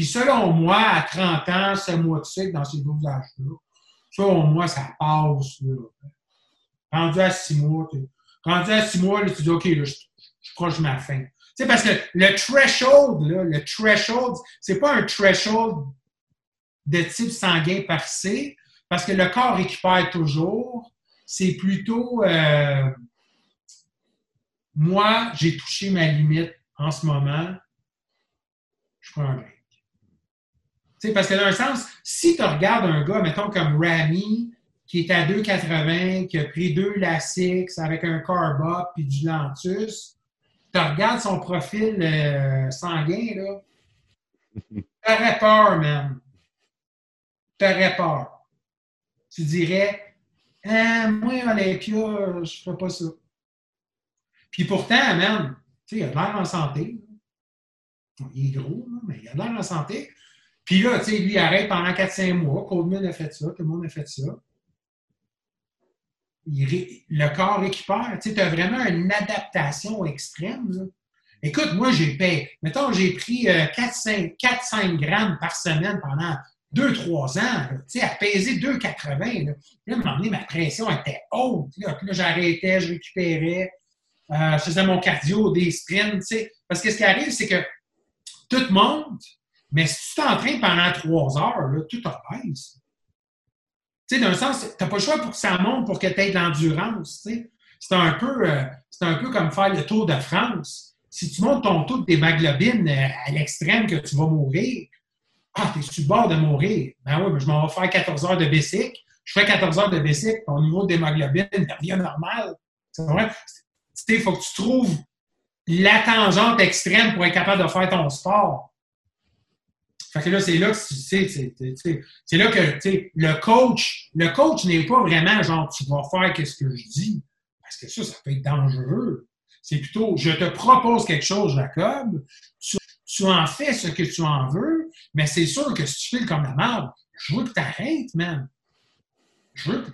Puis selon moi, à 30 ans, ce mois de cycle dans ces 12 âges-là, selon moi, ça passe. Là. Rendu à 6 mois, rendu à 6 mois, tu dis OK, là, je, je proche ma fin. Tu sais, parce que le threshold, là, le threshold, c'est pas un threshold de type sanguin par parce que le corps récupère toujours. C'est plutôt euh, moi, j'ai touché ma limite en ce moment, je prends un break. Sais, parce que dans un sens, si tu regardes un gars, mettons comme Rami, qui est à 2,80, qui a pris deux Lasix avec un Carb puis du Lantus, tu regardes son profil euh, sanguin, là, t'aurais peur, man. T'aurais peur. Tu dirais, ah, moi, Olympia, je ferais pas ça. Puis pourtant, man, tu sais, il a l'air en santé. Il est gros, mais il a l'air en santé. Puis là, tu sais, lui, il arrête pendant 4-5 mois. Coleman a fait ça, tout le monde a fait ça. le corps récupère. Tu sais, tu as vraiment une adaptation extrême. Écoute, moi, j'ai payé. Mettons, j'ai pris 4-5 euh, grammes par semaine pendant 2-3 ans. Tu sais, à peser 2,80. Là, à un moment donné, ma pression était haute. Là, là j'arrêtais, je récupérais. Euh, je faisais mon cardio, des sprints, tu. Parce que ce qui arrive, c'est que tout monte, mais si tu t'entraînes pendant trois heures, là, tout rebaisse. Tu sais, d'un sens, tu n'as pas le choix pour que ça monte pour que tu aies de l'endurance. C'est un, peu, euh, un peu comme faire le Tour de France. Si tu montes ton taux d'hémoglobine euh, à l'extrême que tu vas mourir, ah, tu es sur le bord de mourir. Ben oui, je m'en vais faire 14 heures de bicycle. Je fais 14 heures de bicycle, ton niveau d'hémoglobine devient normal. C'est vrai? il faut que tu trouves la tangente extrême pour être capable de faire ton sport. Fait que là, c'est là que tu sais, c'est là que le coach, le coach n'est pas vraiment genre tu vas faire qu'est-ce que je dis. Parce que ça, ça peut être dangereux. C'est plutôt je te propose quelque chose, Jacob, tu, en fais ce que tu en veux, mais c'est sûr que si tu files comme la merde, je veux que tu arrêtes, man. Je veux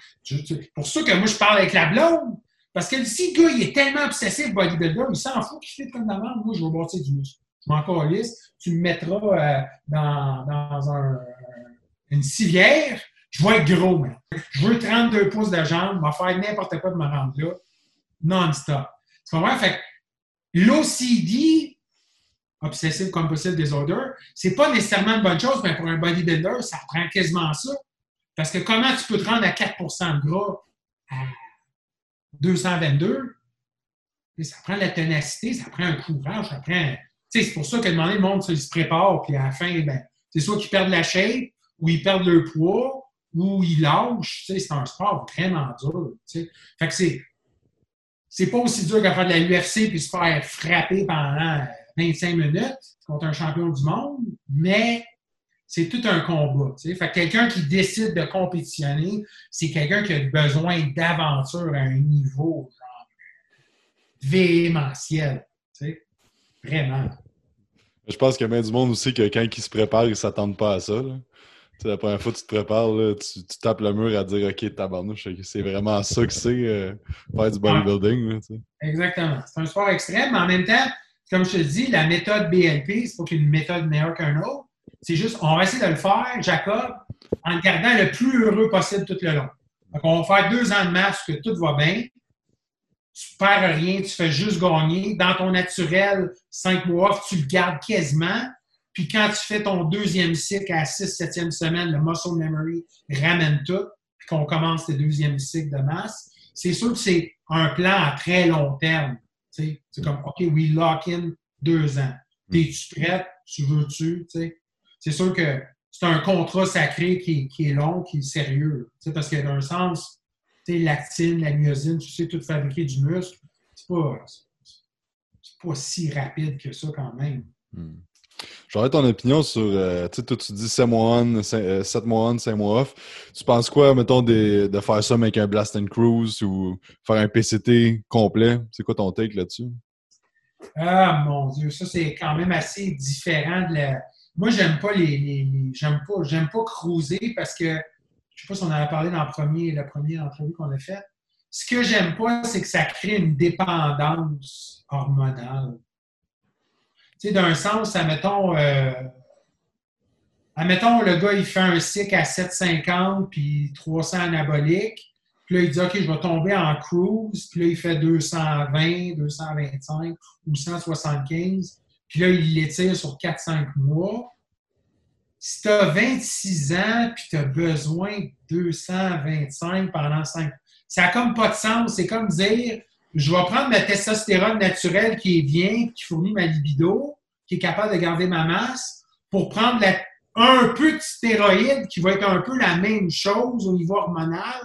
pour ça que moi, je parle avec la blonde. Parce que si le gars, il est tellement obsessif bodybuilder, il s'en fout qu'il fait comme d'avant. Moi, je veux bâtir du muscle. Je m'en calisse. Tu me mettras euh, dans, dans un, une civière. Je vais être gros, man. Je veux 32 pouces de jambes. Je vais faire n'importe quoi de me rendre là. Non-stop. Tu comprends? Fait l'OCD, Obsessive Compulsive Disorder, c'est pas nécessairement une bonne chose, mais pour un bodybuilder, ça prend quasiment ça. Parce que comment tu peux te rendre à 4% de gras à 222, ça prend la ténacité, ça prend un courage, ça prend. C'est pour ça que demander le monde se prépare, puis à la fin, ben, c'est soit qu'ils perdent la shape, ou ils perdent le poids, ou ils lâchent. C'est un sport vraiment dur. Fait c'est. C'est pas aussi dur qu'à faire de la UFC puis se faire frapper pendant 25 minutes contre un champion du monde, mais c'est tout un combat. Quelqu'un qui décide de compétitionner, c'est quelqu'un qui a besoin d'aventure à un niveau véhémentiel. Vraiment. Je pense qu'il y a bien du monde aussi que quand ils se préparent, ils ne s'attendent pas à ça. la première fois que tu te prépares, tu, tapes le mur à dire OK, tabarnouche, c'est vraiment ça que c'est euh, faire du bodybuilding. Exactement. C'est un sport extrême, mais en même temps, comme je te dis, la méthode BLP, c'est pas qu'une méthode meilleure qu'un autre. C'est juste, on va essayer de le faire, Jacob, en le gardant le plus heureux possible tout le long. Donc, on va faire deux ans de masse que tout va bien. Tu perds rien, tu fais juste gagner. Dans ton naturel, cinq mois, tu le gardes quasiment. Puis quand tu fais ton deuxième cycle à 6 7e semaine, le muscle memory ramène tout, puis qu'on commence le deuxième cycle de masse, c'est sûr que c'est un plan à très long terme. C'est comme, OK, we lock in deux ans. Mm. Es-tu prête? Tu veux-tu? c'est sûr que c'est un contrat sacré qui, est long, qui est sérieux. Parce que d'un sens, l'actine, la myosine, tu sais, tout fabriquer du muscle, c'est pas, pas si rapide que ça quand même. Hmm. J'aurais ton opinion sur, euh, tu sais, toi tu dis 7 mois on, 7 mois on, 5 mois off. Tu penses quoi, mettons, de, de faire ça avec un Blast and Cruise ou faire un PCT complet? C'est quoi ton take là-dessus? Ah mon Dieu, ça c'est quand même assez différent de la. Moi, j'aime pas les. les, j'aime pas, j'aime pas cruiser parce que je sais pas si on en a parlé dans le premier, la première entrevue qu'on a faite. Ce que j'aime pas, c'est que ça crée une dépendance hormonale. Tu sais, d'un sens, admettons, euh, admettons, le gars, il fait un cycle à 750 puis 300 anaboliques. Puis là, il dit, OK, je vais tomber en cruise. Puis là, il fait 220, 225 ou 175. Puis là, il l'étire sur 4-5 mois. Si tu as 26 ans puis tu as besoin de 225 pendant 5 ça n'a comme pas de sens. C'est comme dire, je vais prendre ma testostérone naturelle qui est bien, qui fournit ma libido, qui est capable de garder ma masse, pour prendre un peu de stéroïde qui va être un peu la même chose au niveau hormonal,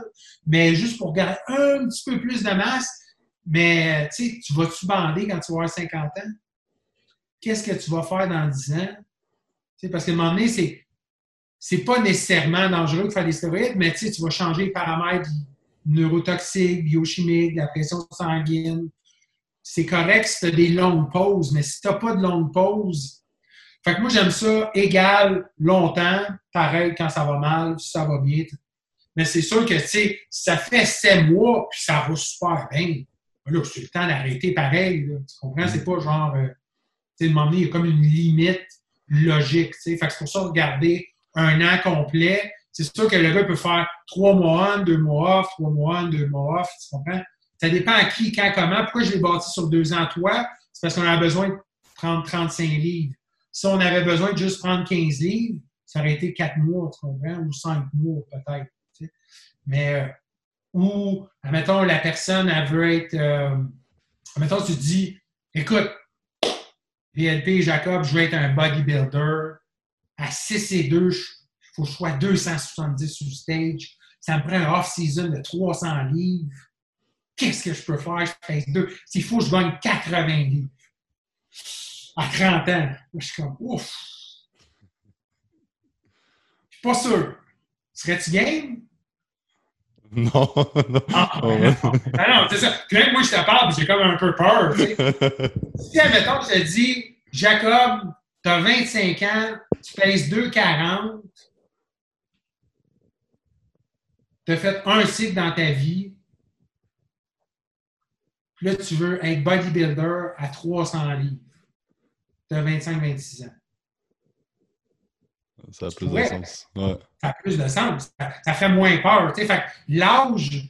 mais juste pour garder un petit peu plus de masse. Mais tu sais, tu vas-tu bander quand tu vas avoir 50 ans? Qu'est-ce que tu vas faire dans 10 ans? Parce qu'à un moment donné, c'est, c'est pas nécessairement dangereux de faire des stéroïdes, mais tu vas changer les paramètres neurotoxiques, biochimiques, la pression sanguine. C'est correct si tu as des longues pauses, mais si tu n'as pas de longues pauses, fait que moi j'aime ça égal longtemps, pareil quand ça va mal, si ça va bien. Mais c'est sûr que, tu sais, ça fait sept mois, puis ça va super bien. Là, c'est le temps d'arrêter pareil. tu comprends? C'est pas genre, euh, tu sais, il y a comme une limite logique. C'est pour ça, regarder un an complet, c'est sûr que le gars peut faire trois mois on, deux mois off, trois mois on, deux mois off, tu comprends? Ça dépend à qui, quand, comment. Pourquoi je l'ai bâti sur deux ans, toi? C'est parce qu'on a besoin de prendre 35 livres. Si on avait besoin de juste prendre 15 livres, ça aurait été quatre mois, tu comprends? Ou cinq mois, peut-être. Mais, euh, ou, admettons, la personne, elle veut être. Euh, admettons, tu dis, écoute, PLP Jacob, je veux être un bodybuilder. À 6 et 2, je il faut que je sois 270 sur le stage. Ça me prend un off-season de 300 livres. Qu'est-ce que je peux faire? S'il faut, je gagne 80 livres. À 30 ans. Je suis comme, ouf. Je suis pas sûr. Serais-tu game? Non, non. Ah, ben non, ben non c'est ça. Puis moi, je te parle, j'ai comme un peu peur. Tu sais. si, admettons, je te dis, Jacob, tu as 25 ans, tu pèses 2,40, tu as fait un cycle dans ta vie, puis là, tu veux être bodybuilder à 300 livres. Tu as 25-26 ans. Ça a plus de sens. Ça a plus de sens. Ça, fait moins peur. l'âge,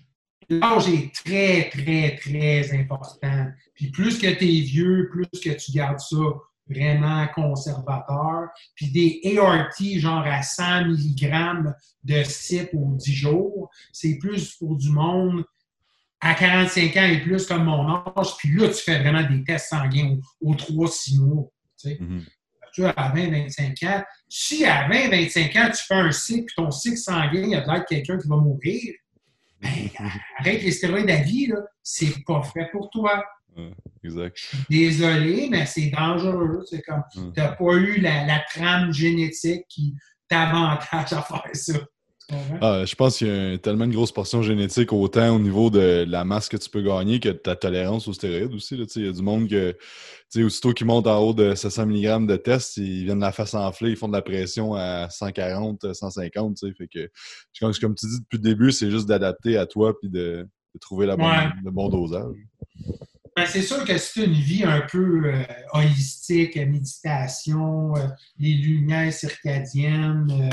l'âge est très, très, très important. Puis plus que tu es vieux, plus que tu gardes ça vraiment conservateur. Puis des ART, genre à 100 mg de CYP ou 10 jours, c'est plus pour du monde à 45 ans et plus comme mon âge. Puis là, tu fais vraiment des tests sanguins aux, 3-6 mois. Tu sais. Mm-hmm. Tu à 20-25 ans, si à 20-25 ans, tu fais un cycle, puis ton cycle sanguin, il y a de quelqu'un qui va mourir, ben, arrête les stéroïdes à vie, là, c'est pas fait pour toi exact. Désolé, mais c'est dangereux. C'est comme, tu n'as pas eu la, trame génétique qui t'avantage à faire ça. Ah, je pense qu'il y a tellement une grosse portion génétique, autant au niveau de la masse que tu peux gagner que de ta tolérance aux stéroïdes aussi. Il y a du monde que, aussitôt qu'ils montent en haut de 700 mg de test, ils viennent la face enflée, ils font de la pression à 140, 150. Fait que, comme tu dis depuis le début, c'est juste d'adapter à toi et de, trouver la le bon dosage. Ben, c'est sûr que c'est une vie un peu euh, holistique, méditation, euh, les lumières circadiennes. Euh,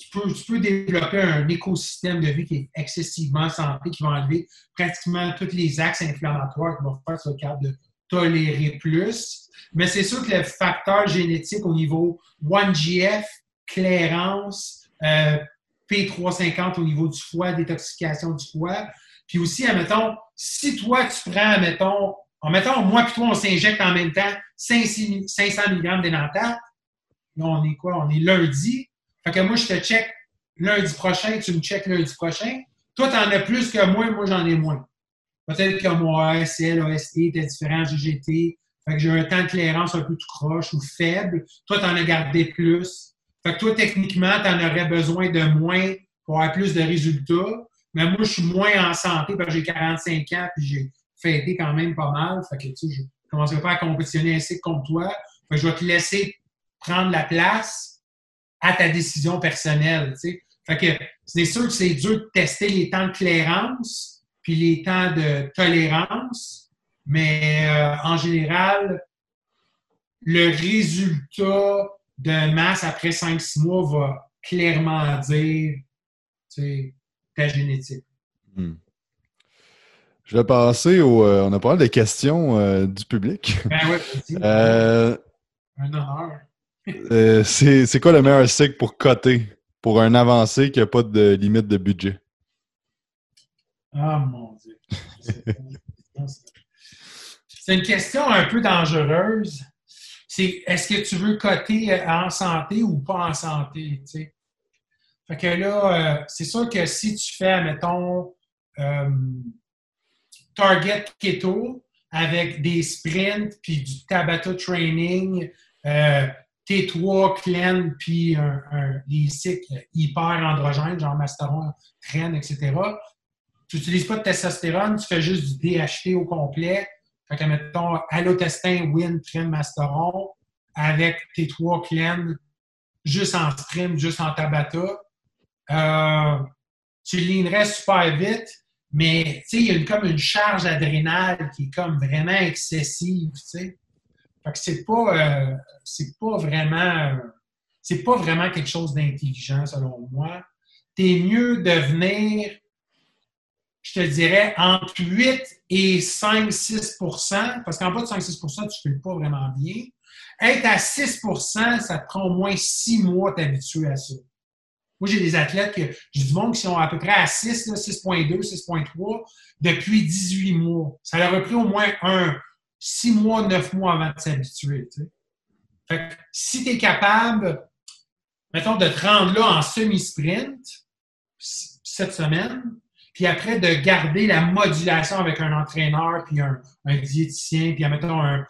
tu, peux, développer un écosystème de vie qui est excessivement santé, qui va enlever pratiquement tous les axes inflammatoires qui vont faire ce cas de tolérer plus. Mais c'est sûr que le facteur génétique au niveau 1GF, clairance, P350 au niveau du foie, détoxification du foie, puis aussi, admettons, si toi, tu prends, admettons, en mettant moi et toi, on s'injecte en même temps 500 mg d'énantate, là, on est quoi? On est lundi. Fait que moi, je te check lundi prochain, tu me check lundi prochain. Toi, tu en as plus que moi, moi, j'en ai moins. Peut-être que moi, ASL, AST, t'es différent, GGT. Fait que j'ai un temps de clairance un peu tout croche ou faible. Toi, tu en as gardé plus. Fait que toi, techniquement, tu en aurais besoin de moins pour avoir plus de résultats. Mais moi, je suis moins en santé parce que j'ai 45 ans puis j'ai fêté quand même pas mal. Fait que, tu sais, je ne commencerai pas à compétitionner ainsi contre toi. Fait que je vais te laisser prendre la place à ta décision personnelle, tu sais. Fait que c'est sûr que c'est dur de tester les temps de clairance puis les temps de tolérance, mais euh, en général, le résultat de masse après 5-6 mois va clairement dire ta génétique. Hmm. Je vais passer au. Euh, on a parlé des questions euh, du public. Ben oui, Un honneur. C'est quoi le meilleur cycle pour coter? Pour un avancé qui n'a pas de limite de budget? Ah mon Dieu. C'est une question un peu dangereuse. C'est est-ce que tu veux coter en santé ou pas en santé? Fait que là, euh, c'est sûr que si tu fais, mettons, euh, target keto avec des sprints puis du Tabata training, euh, T3, clean, puis des cycles hyper androgènes, genre masteron, train, etc. Tu n'utilises pas de testostérone, tu fais juste du DHT au complet. Fait que, mettons, allotestin, win, train, masteron, avec T3, clean, juste en sprint, juste en tabata. Euh, tu linerais super vite, mais il y a comme une charge adrénale qui est comme vraiment excessive. Fait que c'est pas, euh, pas vraiment quelque chose d'intelligent selon moi. Tu es mieux de venir, je te dirais, entre 8 et 5-6% parce qu'en bas de 5-6% tu ne fais pas vraiment bien. Être à 6% ça te prend au moins 6 mois t'habituer à ça. Moi, j'ai des athlètes que j'ai du monde qui sont à peu près à 6, 6.2, 6.3 depuis 18 mois. Ça leur a pris au moins un 6 mois, 9 mois avant de s'habituer. Fait que si tu es capable, mettons, de te rendre là en semi-sprint cette semaine, puis après de garder la modulation avec un entraîneur, puis un, diététicien, puis mettons un,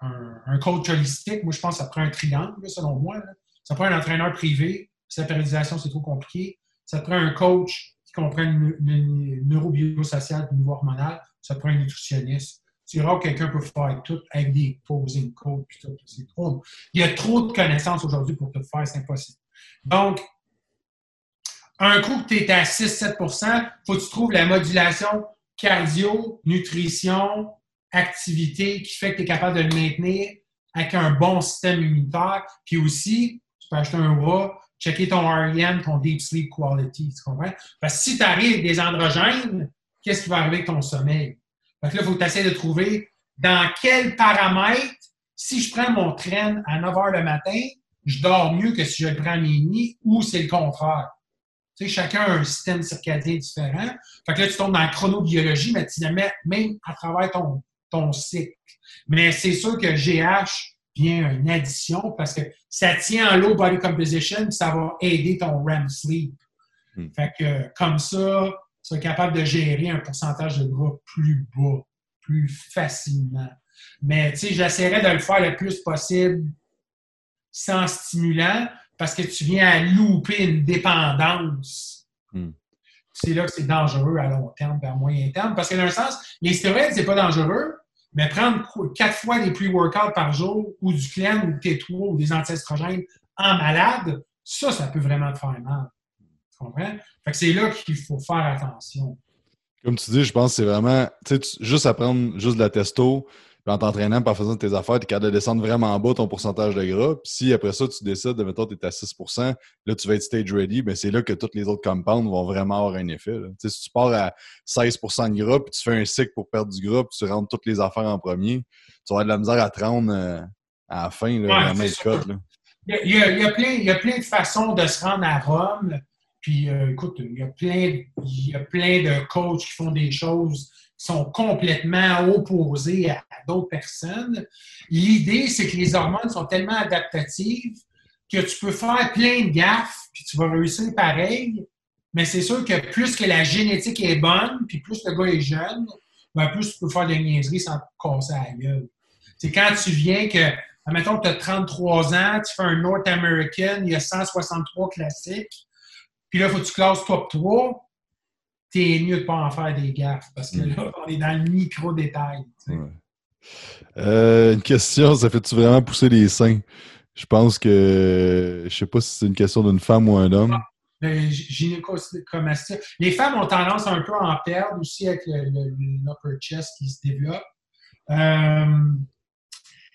un, coach holistique, moi je pense que ça prend un triangle, selon moi. Ça prend un entraîneur privé, la périodisation, c'est trop compliqué. Ça prend un coach qui comprend le, et le niveau hormonal. Ça prend un nutritionniste. C'est rare que quelqu'un peut faire tout avec des posing codes tout. Il y a trop de connaissances aujourd'hui pour tout faire, c'est impossible. Donc, un coup que tu es à 6-7 il faut que tu trouves la modulation cardio, nutrition, activité qui fait que tu es capable de le maintenir avec un bon système immunitaire. Puis aussi, tu peux acheter un rat checker ton REM, ton Deep Sleep Quality. Tu comprends? Parce que si tu arrives des androgènes, qu'est-ce qui va arriver avec ton sommeil? Donc là, il faut que tu essaies de trouver dans quel paramètre, si je prends mon train à 9 h le matin, je dors mieux que si je le prends à minuit ou c'est le contraire. Tu sais, chacun a un système circadien différent. Fait que là, tu tombes dans la chronobiologie, mais tu la mets même à travers ton, ton cycle. Mais c'est sûr que GH, bien une addition parce que ça tient en low body composition, ça va aider ton REM sleep. Hmm. Fait que comme ça, tu es capable de gérer un pourcentage de gras plus bas, plus facilement. Mais tu sais, j'essaierai de le faire le plus possible sans stimulant parce que tu viens à louper une dépendance. Hmm. C'est là que c'est dangereux à long terme, à moyen terme. Parce que dans un sens, les stéroïdes, c'est pas dangereux, mais prendre quatre fois des pre-workouts par jour ou du clem ou T3 ou des anti-estrogènes en malade, ça, ça peut vraiment te faire mal. Tu comprends? Fait que c'est là qu'il faut faire attention. Comme tu dis, je pense que c'est vraiment, tu sais, juste apprendre juste de la testo, en t'entraînant, en faisant tes affaires, tu es capable de descendre vraiment en bas ton pourcentage de gras. Puis si après ça, tu décides de, mettons, tu es à 6% là, tu vas être stage ready, mais ben, c'est là que tous les autres compounds vont vraiment avoir un effet. Si tu pars à 16 de gras, puis tu fais un cycle pour perdre du gras, puis tu rentres toutes les affaires en premier, tu vas avoir de la misère à te rendre euh, à la fin, là, ouais, il, y a, il, y a plein, il y a plein de façons de se rendre à Rome. Puis, euh, écoute, il y, a plein, il y a plein de coachs qui font des choses sont complètement opposés à, d'autres personnes. L'idée, c'est que les hormones sont tellement adaptatives que tu peux faire plein de gaffes, puis tu vas réussir pareil. Mais c'est sûr que plus que la génétique est bonne, puis plus le gars est jeune, ben plus tu peux faire des niaiseries sans te casser la gueule. C'est quand tu viens que, admettons tu as 33 ans, tu fais un North American, il y a 163 classiques, puis là, il faut que tu classes top 3, t'es mieux de ne pas en faire des gaffes, parce que là, on est dans le micro-détail. Euh, une question, ça fait-tu vraiment pousser les seins? Je pense que, je sais pas si c'est une question d'une femme ou un homme. Ah, ben, les femmes ont tendance un peu à en perdre aussi avec l'upper chest qui se développe. Euh,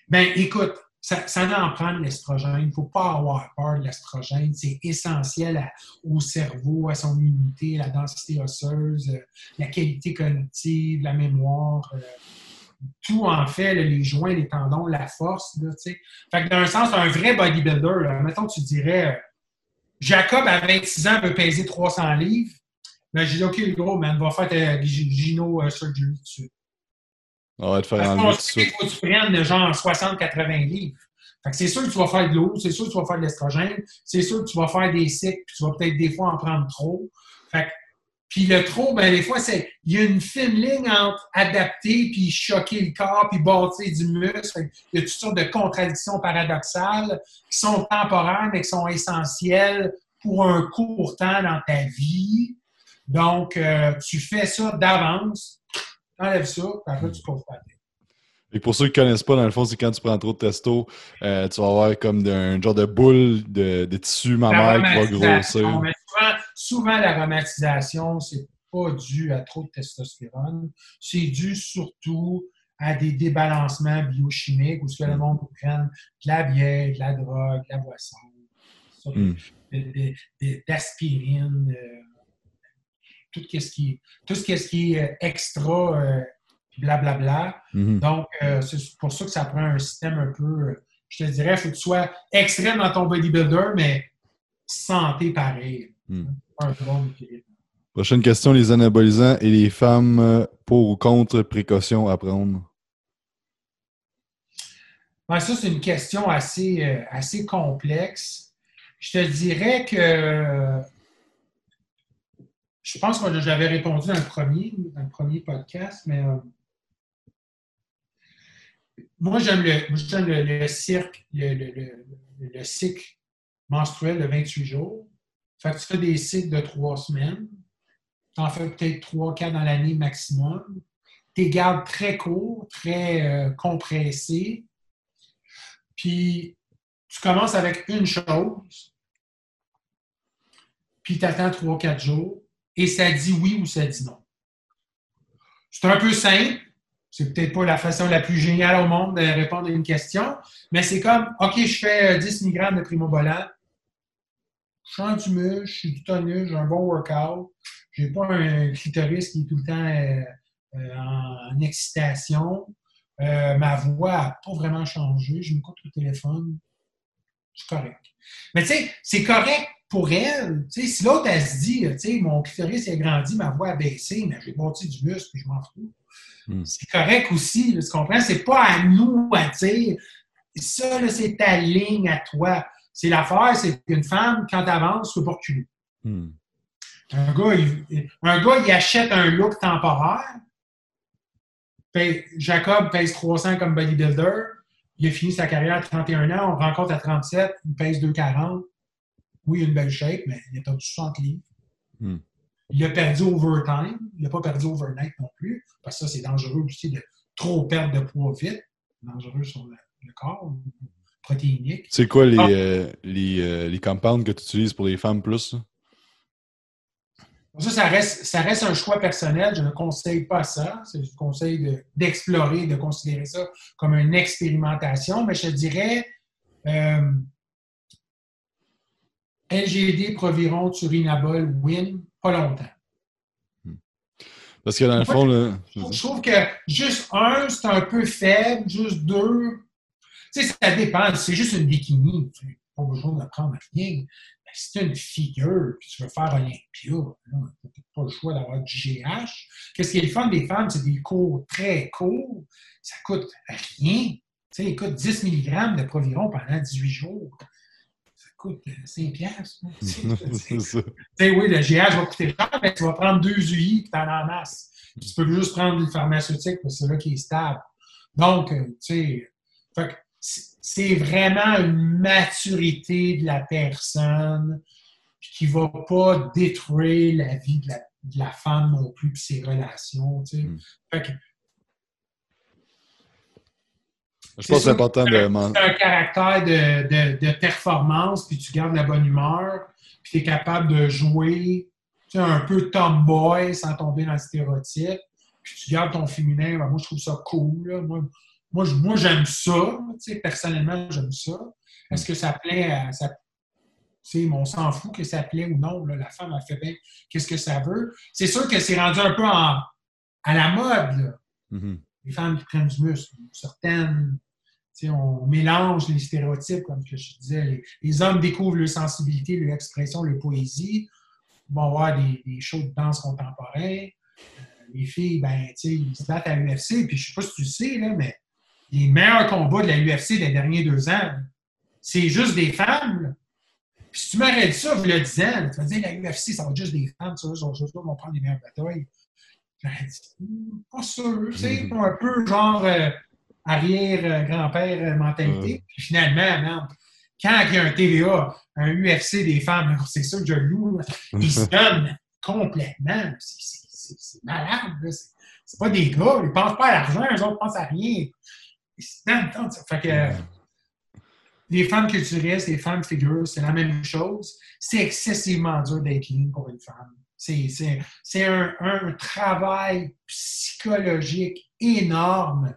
ben, écoute, ça, ça en prend de l'estrogène. Il ne faut pas avoir peur de l'estrogène. C'est essentiel au cerveau, à son immunité, la densité osseuse, euh, la qualité cognitive, la mémoire. Euh, tout en fait, les joints, les tendons, la force. Là, fait que d'un sens, un vrai bodybuilder, là, mettons tu dirais euh, Jacob à 26 ans veut peser 300 livres. Mais ben, j'ai OK, gros, man, va faire ta Gino surgery tout de. On va te faire enlever tout Il faut que tu prennes genre 60-80 livres. Fait que c'est sûr que tu vas faire de l'eau, c'est sûr que tu vas faire de l'estrogène, c'est sûr que tu vas faire des cycles, puis tu vas peut-être des fois en prendre trop. Fait que, puis le trop, ben des fois, c'est il y a une fine ligne entre adapter puis choquer le corps puis bâtir du muscle. il y a toutes sortes de contradictions paradoxales qui sont temporaires mais qui sont essentielles pour un court temps dans ta vie. Donc, euh, tu fais ça d'avance enlève ça, puis après, tu poses pas et pour ceux qui ne connaissent pas, dans le fond, c'est quand tu prends trop de testo, euh, tu vas avoir comme un genre de boule de, de tissu mammaire qui va grossir. souvent, l'aromatisation, c'est pas dû à trop de testostérone. C'est dû surtout à des débalancements biochimiques où ce que le monde prenne de la bière, de la drogue, de la boisson, mm. d'aspirine. Euh, tout ce qui, tout ce qui est euh, extra, euh, blablabla. Bla, mhm. bla. Donc, euh, c'est pour ça que ça prend un système un peu, je te dirais, il faut que tu sois extrême dans ton bodybuilder, mais santé pareil. Mhm. Un bon équilibre. Prochaine question, les anabolisants et les femmes pour ou contre précautions à prendre? Ça, c'est une question assez, assez complexe. Je te dirais que je pense que j'avais répondu dans le premier, dans premier podcast, mais euh, moi, j'aime le, le, cirque, le, cycle menstruel de 28 jours. Fait que tu fais des cycles de trois semaines. Tu en fais peut-être trois, quatre dans l'année maximum. Tu gardes très courts, très euh, compressés. Puis, tu commences avec une chose, puis tu attends trois, quatre jours et ça dit oui ou ça dit non. C'est un peu simple. C'est peut-être pas la façon la plus géniale au monde de répondre à une question, mais c'est comme, OK, je fais 10 euh, mg de primobolan, je sens du muscle, je suis du tonus, j'ai un bon workout, j'ai pas un clitoris qui est tout le temps euh, euh, en, excitation, ma voix n'a pas vraiment changé, je m'écoute le téléphone, c'est correct. Mais tu sais, c'est correct pour elle, si l'autre, elle se dit, mon clitoris a grandi, ma voix a baissé, mais j'ai bâti du muscle, puis je m'en fous. Hmm. C'est correct aussi, tu comprends? C'est pas à nous à dire, ça, c'est ta ligne à toi. C'est l'affaire, c'est qu'une femme, quand elle avance, tu peux pas reculer. Hmm. Un, gars, il, un gars, il achète un look temporaire. Jacob pèse 300 comme bodybuilder. Il a fini sa carrière à 31 ans. On rencontre à 37. Il pèse 240 oui, il a une belle shape, mais il a perdu 60 livres. Hmm. Il a perdu overtime. Il n'a pas perdu overnight non plus, parce que ça, c'est dangereux aussi de trop perdre de poids vite. Dangereux sur le, corps, protéinique. C'est quoi les, ah. euh, les, euh, les, compounds que tu utilises pour les femmes plus? Ça, ça reste, ça reste un choix personnel. Je ne conseille pas ça. Je conseille d'explorer, de, considérer ça comme une expérimentation. Mais je dirais, euh, LGD, Proviron, Turinabol, Win, pas longtemps. Hmm. Parce que dans le fond, je, trouve que juste un, c'est un peu faible, juste deux. Tu sais, ça dépend. C'est juste une bikini. Tu n'as pas besoin d'apprendre rien. Si tu une figure que tu veux faire Olympia, tu n'as pas le choix d'avoir du GH. Qu'est-ce qui est le fun des femmes? C'est des cours très courts. Ça coûte rien. Tu sais, écoute, 10 mg de Proviron pendant 18 jours coûte 5 piastres. oui, le GH va coûter cher, mais tu vas prendre deux UI et tu en as en masse. tu peux juste prendre le pharmaceutique parce que c'est là qui est stable. Donc, euh, tu sais, c'est vraiment une maturité de la personne qui ne va pas détruire la vie de la, femme non plus, puis ses relations. Tu sais. Hmm. Je pense que c'est important de. Un caractère de, de, performance, puis tu gardes la bonne humeur, puis tu es capable de jouer tu sais, un peu tomboy sans tomber dans le stéréotype, puis tu gardes ton féminin. Ben, moi, je trouve ça cool. Moi, moi, moi j'aime ça. Tu sais, personnellement, j'aime ça. Est-ce que ça plaît à. Ça, on s'en fout que ça plaît ou non. Là, la femme, a fait bien qu'est-ce que ça veut? C'est sûr que c'est rendu un peu à la mode. Là. Mm-hmm. Les femmes qui prennent du muscle. Certaines on mélange les stéréotypes, comme je disais. Les, hommes découvrent leur sensibilité, leur expression, leur poésie. Ils vont avoir des, des shows de danse contemporain. Euh, les filles, ben, ils se battent à l'UFC. Puis je sais pas si tu sais, là, mais les meilleurs combats de la UFC des derniers deux ans, c'est juste des femmes. Puis si tu m'aurais dit ça, a 10 ans, tu vas dire la UFC, ça va être juste des femmes, ça, eux vont prendre les meilleures batailles. J'aurais dit, hmm, pas sûr, tu sais, mm-hmm. un peu genre. Euh, arrière-grand-père mentalité. Puis finalement, quand il y a un TVA, un UFC des femmes, c'est ça que je loue, ils se donnent complètement. C'est malade. C'est pas des gars, ils pensent pas à l'argent, eux autres pensent à rien. Ils se donnent. Fait que les femmes culturistes, les femmes figures, c'est la même chose. C'est excessivement dur d'être ligne pour une femme. C'est un, un, travail psychologique énorme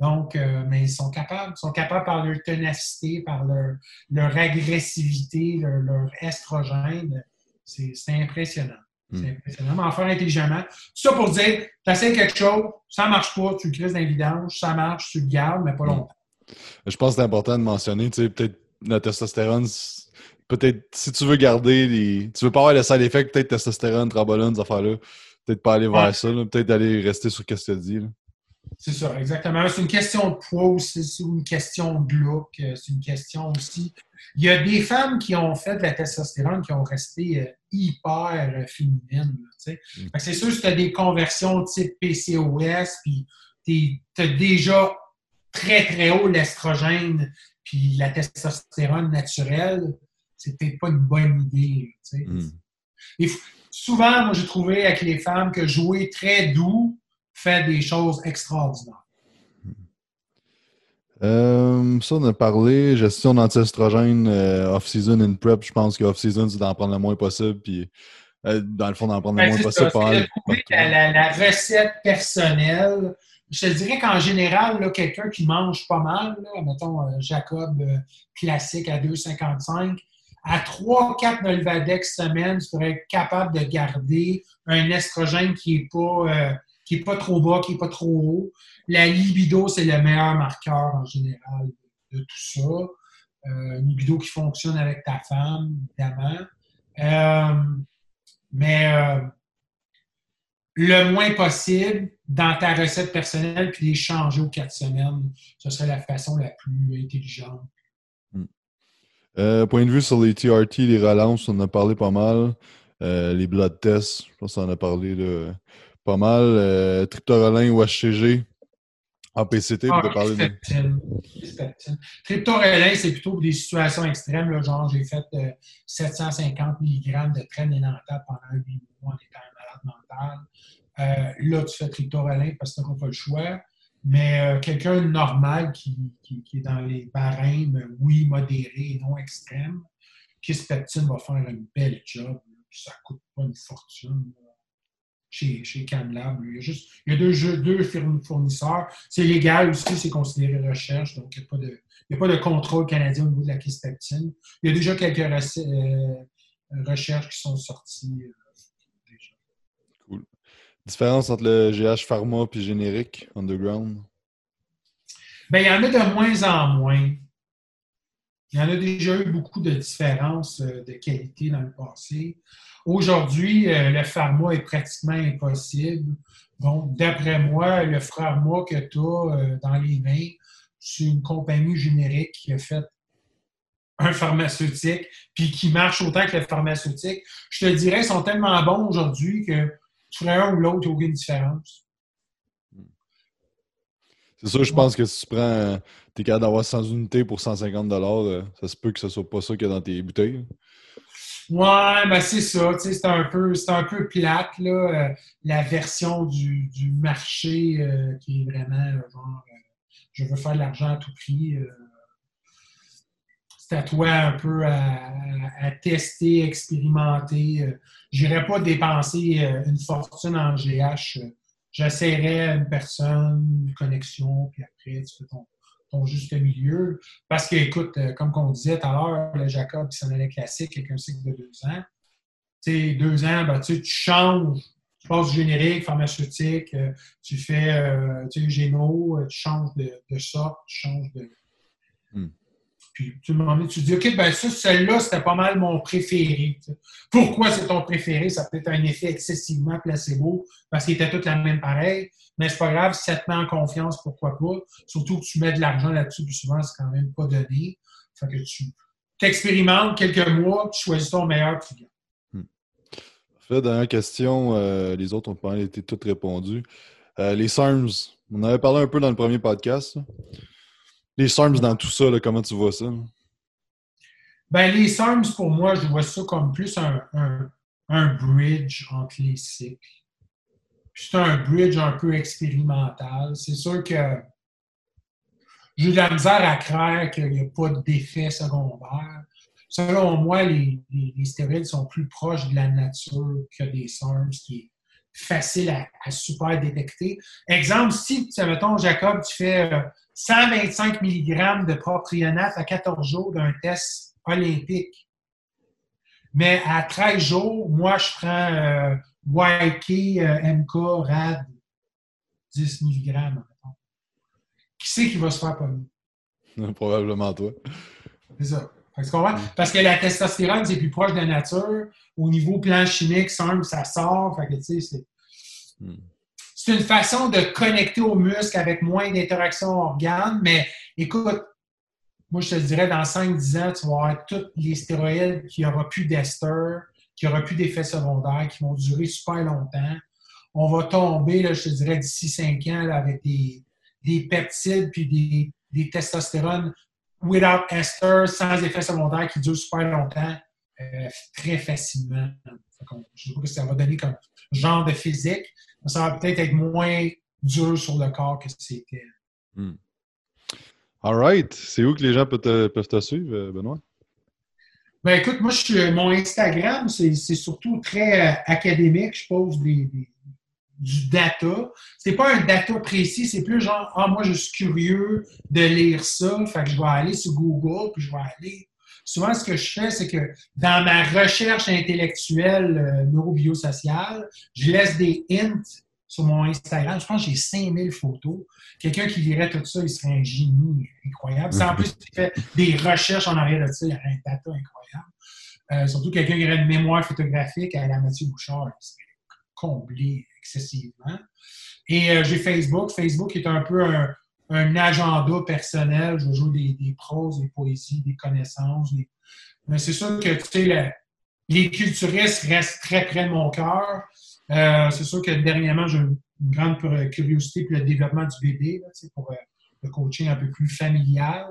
donc, euh, mais ils sont capables, sont capables par leur ténacité, par leur, leur agressivité, leur, leur estrogène. C'est impressionnant. C'est hmm. impressionnant. Mais en faire intelligemment. Tout ça pour dire, tu essaies quelque chose, ça ne marche pas, tu le crises dans vidange, ça marche, tu le gardes, mais pas hmm. longtemps. Je pense que c'est important de mentionner, tu sais, peut-être la testostérone, peut-être si tu veux garder les. Tu veux pas avoir le side effect, peut-être testostérone, trambolone, ces affaires-là. Peut-être pas aller vers ça, peut-être d'aller rester sur ce que tu as dit. Là. C'est ça, exactement. C'est une question de poids aussi, c'est une question de look, euh, c'est une question aussi. Il y a des femmes qui ont fait de la testostérone qui ont resté euh, hyper euh, féminines. Mm. C'est sûr, si tu as des conversions type PCOS, puis tu as déjà très, très haut l'estrogène, puis la testostérone naturelle, c'est peut-être pas une bonne idée. Mm. souvent, moi, j'ai trouvé avec les femmes que jouer très doux, fait des choses extraordinaires. Euh, ça, on a parlé, gestion d'anti-estrogène, euh, off-season in prep. Je pense que off-season, c'est d'en prendre le moins possible. Puis, euh, dans le fond, d'en prendre le ben, moins possible. la, la, recette personnelle, je te dirais qu'en général, quelqu'un qui mange pas mal, mettons Jacob classique à 2,55, à 3-4 Nolvadex semaine, tu serais être capable de garder un estrogène qui n'est pas qui n'est pas trop bas, qui n'est pas trop haut. La libido, c'est le meilleur marqueur en général de, tout ça. Euh, une libido qui fonctionne avec ta femme, évidemment. Euh, mais euh, le moins possible dans ta recette personnelle, puis les changer aux quatre semaines, ce serait la façon la plus intelligente. Hmm. point de vue sur les TRT, les relances, on en a parlé pas mal. les blood tests, je pense qu'on en a parlé de pas mal. Euh, Triptorelin ou HCG en PCT, ah, pour parler de. Triptorelin, c'est plutôt pour des situations extrêmes. Là, genre, j'ai fait 750 mg de traîne énantale pendant 8 mois en étant malade mental. Euh, là, tu fais triptorelin parce que tu n'as pas le choix. Mais euh, quelqu'un normal qui, qui, est dans les barèmes, oui, modérés et non extrêmes, Kispeptine va faire un bel job. Ça ne coûte pas une fortune chez, chez Camlab. Il y a, juste, il y a deux, deux fournisseurs. C'est légal aussi, c'est considéré recherche, donc il n'y a, pas de, a pas de contrôle canadien au niveau de la kispeptine. Il y a déjà quelques euh, recherches qui sont sorties. Euh, déjà. Cool. Différence entre le GH Pharma et générique, underground? Bien, il y en a de moins en moins. Il y en a déjà eu beaucoup de différences euh, de qualité dans le passé. Aujourd'hui, euh, le pharma est pratiquement impossible. Donc, d'après moi, le pharma que tu as euh, dans les mains, c'est une compagnie générique qui a fait un pharmaceutique, puis qui marche autant que le pharmaceutique. Je te dirais, ils sont tellement bons aujourd'hui que tu ferais un ou l'autre, il n'y a aucune différence. C'est sûr, je pense que si tu prends, t'es capable d'avoir 100 unités pour 150 euh, ça se peut que ce soit pas ça qu'il y a dans tes bouteilles. Ouais, ben c'est ça. C'est un, peu, un peu plate, là, euh, la version du, du marché euh, qui est vraiment genre je veux faire de l'argent à tout prix. c'est à toi un peu à, à tester, expérimenter. J'irais pas dépenser une fortune en GH j'essaierais une personne, une connexion, puis après, tu fais ton, juste milieu. Parce que, écoute, euh, comme on disait tout à l'heure, le Jacob qui s'en allait classique avec un cycle de deux ans. Tu sais, deux ans, ben, tu changes. Tu passes du générique, pharmaceutique, euh, tu fais euh, tu géno, tu changes de, de sorte, tu changes de, hmm. Puis tu me tu dis, OK, ben ça, celle-là, c'était pas mal mon préféré. Pourquoi c'est ton préféré? Ça peut être un effet excessivement placebo parce qu'ils étaient toutes la même pareille. Mais c'est pas grave, si ça te met en confiance, pourquoi pas? Surtout que tu mets de l'argent là-dessus, puis souvent, c'est quand même pas donné. Fait que tu expérimentes quelques mois, tu choisis ton meilleur client. Hmm. Fait, dernière question, euh, les autres ont pas été toutes répondues. Euh, les SARMS, on avait parlé un peu dans le premier podcast. Les SARMs dans tout ça, comment tu vois ça? Ben, les SARMs, pour moi, je vois ça comme plus un, un, bridge entre les cycles. C'est un bridge un peu expérimental. C'est sûr que j'ai de la misère à croire qu'il n'y a pas d'effet secondaire. Selon moi, les, les, stéroïdes sont plus proches de la nature que des SARMs, qui est facile à, à super détecter. Exemple, si, mettons, Jacob, tu fais euh, 125 mg de propionate à 14 jours d'un test olympique. Mais à 13 jours, moi, je prends euh, YK, euh, MK, RAD, 10 mg. Qui c'est qui va se faire pogner? Probablement toi. C'est ça. Mm. Parce que la testostérone, c'est plus proche de la nature. Au niveau plan chimique, ça sort. Fait que, tu sais, c'est... Mm c'est une façon de connecter au muscle avec moins d'interactions organes, mais écoute, moi, je te dirais, dans 5-10 ans, tu vas avoir tous les stéroïdes qui n'aura plus d'ester, qui n'aura plus d'effets secondaires, qui vont durer super longtemps. On va tomber, là, je te dirais, d'ici 5 ans, avec des, des, peptides puis des, des testostérones without ester, sans effets secondaires, qui durent super longtemps, euh, très facilement. Je ne sais pas ce que ça va donner comme genre de physique, ça va peut-être être moins dur sur le corps que c'était. Hmm. All right. C'est où que les gens peuvent te, suivre, euh, Benoît? Ben écoute, moi, je mon Instagram, c'est surtout très euh, académique. Je pose des, du data. C'est pas un data précis, c'est plus genre, ah, moi, je suis curieux de lire ça, fait que je vais aller sur Google, puis je vais aller. Souvent, ce que je fais, c'est que dans ma recherche intellectuelle euh, neurobiosociale, je laisse des hints sur mon Instagram. Je pense que j'ai 5000 photos. Quelqu'un qui lirait tout ça, il serait un génie incroyable. C'est en plus qui fait des recherches en arrière de ça, il y aurait un data incroyable. Euh, surtout quelqu'un qui aurait une mémoire photographique à la Mathieu Bouchard, il serait comblé excessivement. Et euh, j'ai Facebook. Facebook est un peu un, agenda personnel. Je joue des, des proses, des poésies, des connaissances. Mais c'est sûr que tu sais, les culturistes restent très près de mon cœur. Euh, c'est sûr que dernièrement, j'ai une grande curiosité pour le développement du bébé, pour euh, le coaching un peu plus familial.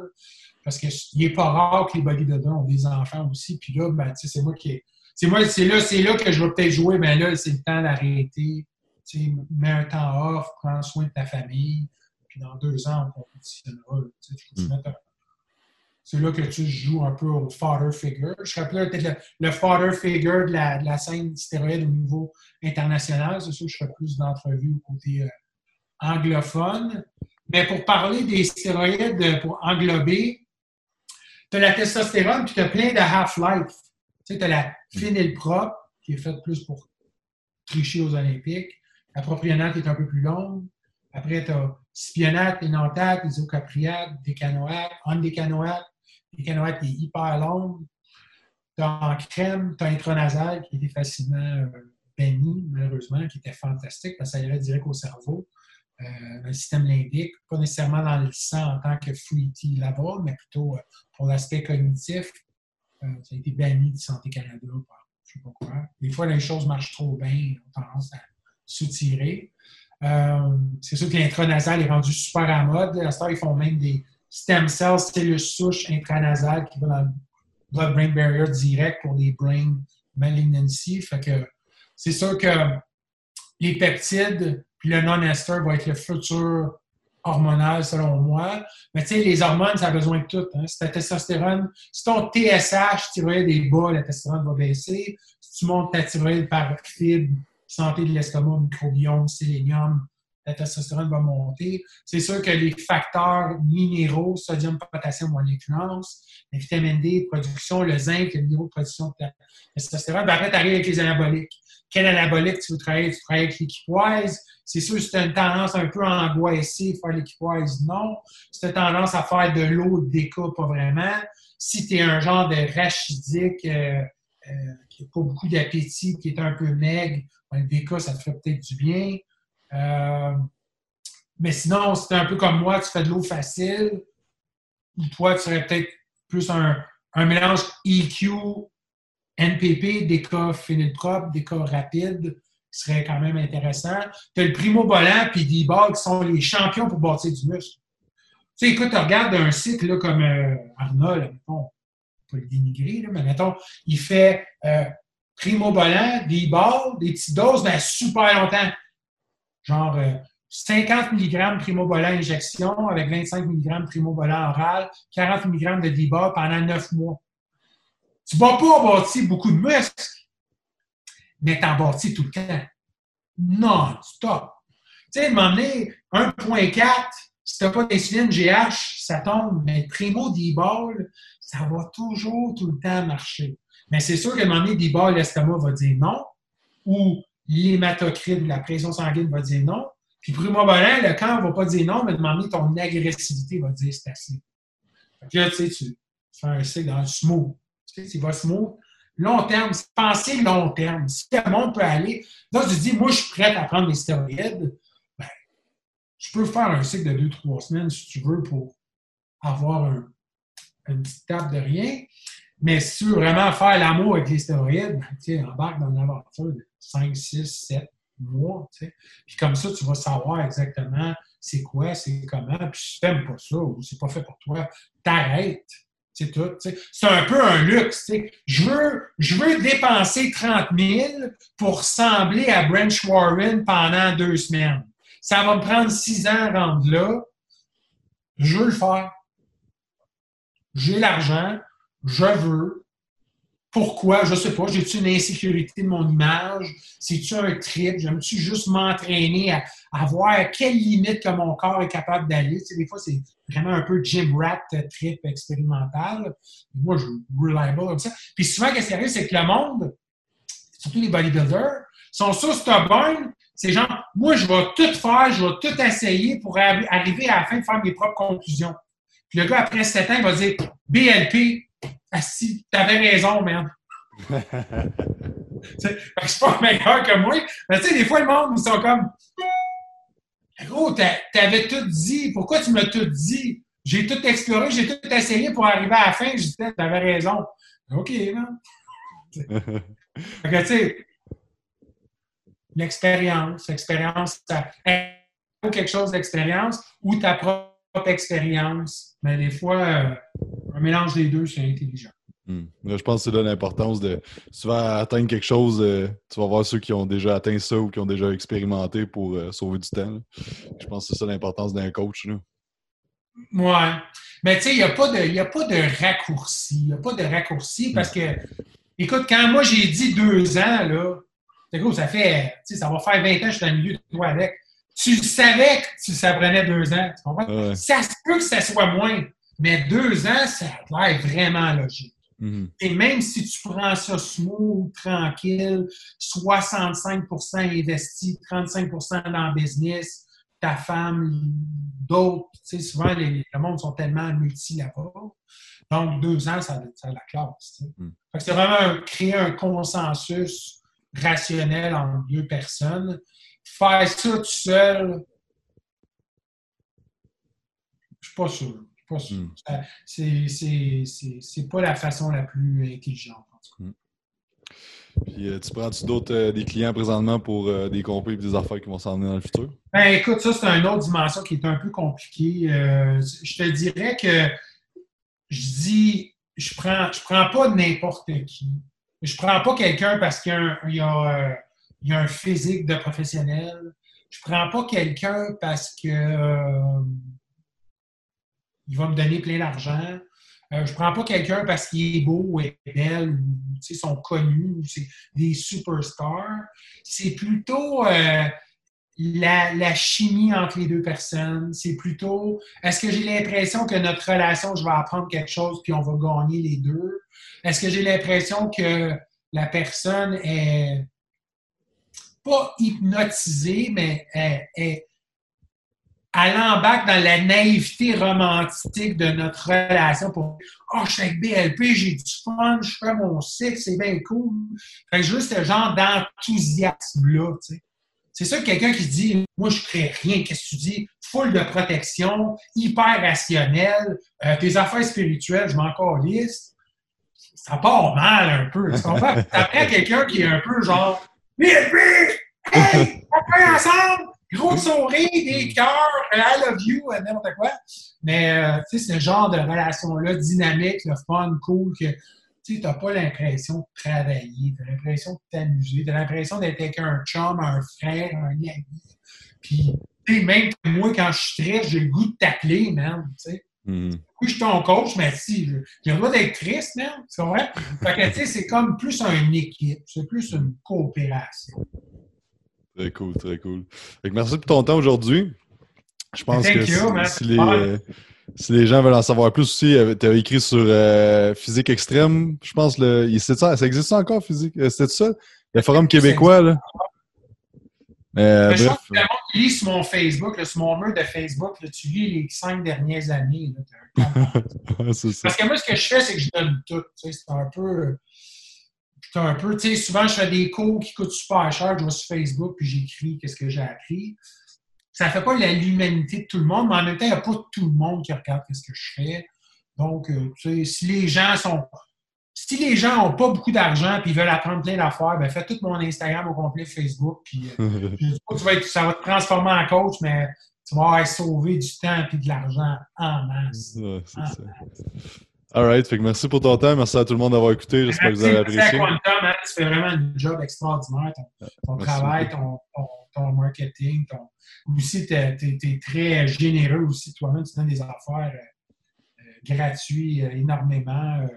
Parce qu'il n'est pas rare que les bodybuilders ont des enfants aussi. Puis là, ben, c'est moi qui. C'est moi, c'est là, c'est là que je vais peut-être jouer. Ben là, c'est le temps d'arrêter. Mets un temps off, prends soin de ta famille puis dans deux ans, on compétitionnera. Hmm. C'est là que tu joues un peu au father figure. Je serais peut-être le, father figure de la, de la, scène stéroïde au niveau international. C'est sûr que je ferais plus d'entrevues au côté euh, anglophone. Mais pour parler des stéroïdes, euh, pour englober, tu as la testostérone, puis tu as plein de half-life. Tu sais, tu as la hmm. phénylprop, qui est faite plus pour tricher aux Olympiques. La propionate est un peu plus longue. Après, tu as spionate, énantate, isocapriate, décanoate, ondécanoate. Décanoate est hyper longue. Tu as en crème, tu as intranasal qui était facilement euh, béni, malheureusement, qui était fantastique parce que ça irait direct au cerveau. Euh, le système limbique, pas nécessairement dans le sang en tant que fruity là-bas, mais plutôt euh, pour l'aspect cognitif. ça a été banni de Santé Canada je ne sais pas quoi. Des fois, les choses marchent trop bien, on a tendance à soutirer. Euh, c'est sûr que l'intranasal est rendu super à mode. À ce ils font même des stem cells, cellules souches intranasales qui vont dans le blood-brain barrier direct pour des brain malignancy. Fait que c'est sûr que les peptides puis le non-ester va être le futur hormonal selon moi. Mais tu sais, les hormones, ça a besoin de tout. Hein. Si ta testostérone, si ton TSH, thyroïde est bas, la testostérone va baisser. Si tu montes ta thyroïde par fibre, santé de l'estomac, microbiome, sélénium, la testostérone va monter. C'est sûr que les facteurs minéraux, sodium, potassium ont une. La vitamine D, production, le zinc, le niveau de production de testostérone. Ben après, tu arrives avec les anaboliques. Quel anabolique tu veux travailler? Tu travailles avec l'équipoise. C'est sûr, si tu as une tendance un peu angoissée, faire l'équipoise, non. Si tu as tendance à faire de l'eau, de pas vraiment. Si tu es un genre de rachidique euh, euh, qui n'a pas beaucoup d'appétit, qui est un peu maigre, le DK, ça te fait peut-être du bien. Euh, mais sinon, si tu es un peu comme moi, tu fais de l'eau facile, toi, tu serais peut-être plus un, un mélange EQ, NPP, des cas propre, des cas rapides, qui serait quand même intéressant. Tu as le Primo Bolan puis D-Ball qui sont les champions pour bâtir du muscle. Tu sais, écoute, tu regardes un site là, comme euh, Arnold, mettons, pas le dénigrer, mais mettons, il fait euh, Primo Bolan, D-Ball, des petites doses, ben, super longtemps. Genre euh, 50 mg Primo Bolan injection avec 25 mg Primo Bolan oral, 40 mg de D-Ball pendant 9 mois. Tu ne vas pas bâtir beaucoup de muscles, mais tu en bâtis tout le temps. Non, stop. Tu sais, donné, 1.4, si tu n'as pas d'insuline GH, ça tombe, mais primo D-ball, ça va toujours tout le temps marcher. Mais c'est sûr qu'à un moment donné, D-ball, l'estomac va dire non, ou l'hématocrite, la pression sanguine va dire non. Puis primo Bolan, le camp ne va pas dire non, mais à ton agressivité va dire c'est assez. Fait là, tu sais, tu fais un cycle dans le smooth. Tu sais, tu vas smooth. Long terme, penser long terme. Si le monde peut aller, là, tu dis, moi, je suis prêt à prendre des stéroïdes, ben, je peux faire un cycle de deux, trois semaines si tu veux pour avoir un, une petite table de rien. Mais si tu veux vraiment faire l'amour avec les stéroïdes, ben, embarque dans une aventure de 5, 6, 7 mois. Tu sais. Puis comme ça, tu vas savoir exactement c'est quoi, c'est comment. Puis si tu n'aimes pas ça ou c'est pas fait pour toi, t'arrêtes. C'est tout. C'est un peu un luxe. Je veux, je veux dépenser 30 000 pour ressembler à Branch Warren pendant deux semaines. Ça va me prendre six ans à rendre là. Je veux le faire. J'ai l'argent. Je veux. Pourquoi? Je ne sais pas. J'ai-tu une insécurité de mon image? C'est-tu un trip? J'aime-tu juste m'entraîner à, à, voir quelle limite que mon corps est capable d'aller? Tu des fois, c'est vraiment un peu gym rat trip expérimental. Moi, je reliable comme ça. Puis souvent, ce qui arrive, c'est que le monde, surtout les bodybuilders, sont sur stubborn. C'est genre, moi, je vais tout faire, je vais tout essayer pour arriver à la fin de faire mes propres conclusions. Puis le gars, après 7 ans, il va dire BLP, ah si, t'avais raison, merde. c'est pas meilleur que moi. Mais tu sais, des fois, le monde, ils sont comme Gros, t'avais tout dit. Pourquoi tu m'as tout dit? J'ai tout exploré, j'ai tout essayé pour arriver à la fin. Je disais, t'avais raison. OK, man. fait que, tu sais, l'expérience, l'expérience, ça quelque chose d'expérience ou ta propre expérience. Mais des fois, euh, un mélange des deux, c'est intelligent. Hmm. Je pense que c'est là l'importance de. Si tu vas atteindre quelque chose, euh, tu vas voir ceux qui ont déjà atteint ça ou qui ont déjà expérimenté pour euh, sauver du temps. Je pense que c'est ça l'importance d'un coach. Là. Ouais. Mais tu sais, il n'y a, pas de, a pas de raccourci. Il n'y a pas de raccourci parce que, écoute, quand moi j'ai dit deux ans, là, gros, ça fait, ça va faire 20 ans que je suis dans le milieu de toi avec. Tu savais que ça prenait deux ans. Tu comprends? Ça se peut que ça soit moins. Mais deux ans, ça a l'air vraiment logique. Mm-hmm. Et même si tu prends ça smooth, tranquille, 65% investi, 35% dans le business, ta femme, d'autres, tu sais, souvent, les, le monde sont tellement multi là-bas. Donc, deux ans, ça, ça a la classe. Mm. C'est vraiment créer un consensus rationnel entre deux personnes. Faire ça tout seul, je suis pas sûr. Hmm. C'est pas la façon la plus intelligente. En tout cas. Hmm. Puis, euh, tu prends-tu d'autres euh, des clients présentement pour euh, des compés et des affaires qui vont s'en venir dans le futur? Ben, écoute, ça, c'est une autre dimension qui est un peu compliquée. je te dirais que je dis, je prends, je prends pas n'importe qui. Je prends pas quelqu'un parce qu'il y a, un, y a un physique de professionnel. Je prends pas quelqu'un parce que il va me donner plein d'argent. Euh, je ne prends pas quelqu'un parce qu'il est beau ou est belle ou sont connus ou c'est des superstars. C'est plutôt euh, la, chimie entre les deux personnes. C'est plutôt est-ce que j'ai l'impression que notre relation, je vais apprendre quelque chose puis on va gagner les deux? Est-ce que j'ai l'impression que la personne est pas hypnotisée, mais est elle embarque dans la naïveté romantique de notre relation pour Oh, je suis avec BLP, j'ai du fun, je fais mon sexe, c'est bien cool. Fait juste ce genre d'enthousiasme-là, tu sais. C'est ça que quelqu'un qui dit Moi, je crée rien, qu'est-ce que tu dis? Full de protection, hyper rationnel, euh, tes affaires spirituelles, je m'en calisse. Ça part mal un peu. Tu comprends? Après, quelqu'un qui est un peu genre Hey! On fait ensemble! gros sourire, des cœurs, I love you, n'importe quoi. Mais, euh, tu sais, ce genre de relation-là, dynamique, le fun, cool, que tu n'as pas l'impression de travailler, tu as l'impression de t'amuser, tu as l'impression d'être avec un chum, un frère, un ami. Puis, tu sais, même moi, quand je suis triste, j'ai le goût de t'appeler, man, tu sais. Mm. Oui, je suis ton coach, mais si, j'ai le droit d'être triste, man, c'est vrai? Fait que, tu sais, c'est comme plus une équipe, c'est plus une coopération. Très cool, très cool. merci pour ton temps aujourd'hui. Je pense que si, les, euh, si, les, gens veulent en savoir plus aussi, euh, tu as écrit sur euh, Physique Extrême, je pense, le, ça, ça existe encore, Physique? C'était ça? Le Forum québécois, là? Mais, je pense que tu lis sur mon Facebook, sur mon mur de Facebook, tu lis les cinq dernières années. Parce que moi, ce que je fais, c'est que je donne tout. C'est un peu un peu, tu sais, souvent, je fais des cours qui coûtent super cher, je vais sur Facebook, puis j'écris qu'est-ce que j'ai appris. Ça ne fait pas l'humanité de tout le monde, mais en même temps, il n'y a pas tout le monde qui regarde qu'est-ce que je fais. Donc, euh, tu sais, si les gens sont... Si les gens n'ont pas beaucoup d'argent et veulent apprendre plein d'affaires, ben fais tout mon Instagram au complet, Facebook, puis euh, ça va te transformer en coach, mais tu vas sauver du temps et de l'argent en masse. All right. Fait que merci pour ton temps. Merci à tout le monde d'avoir écouté. J'espère que vous avez apprécié. Merci à Quantum. Hein. Tu fais vraiment un job extraordinaire. Ton, travail, ton, ton, marketing. Ton... Aussi, tu es, très généreux aussi. Toi-même, tu donnes des affaires euh, euh gratuites euh, énormément.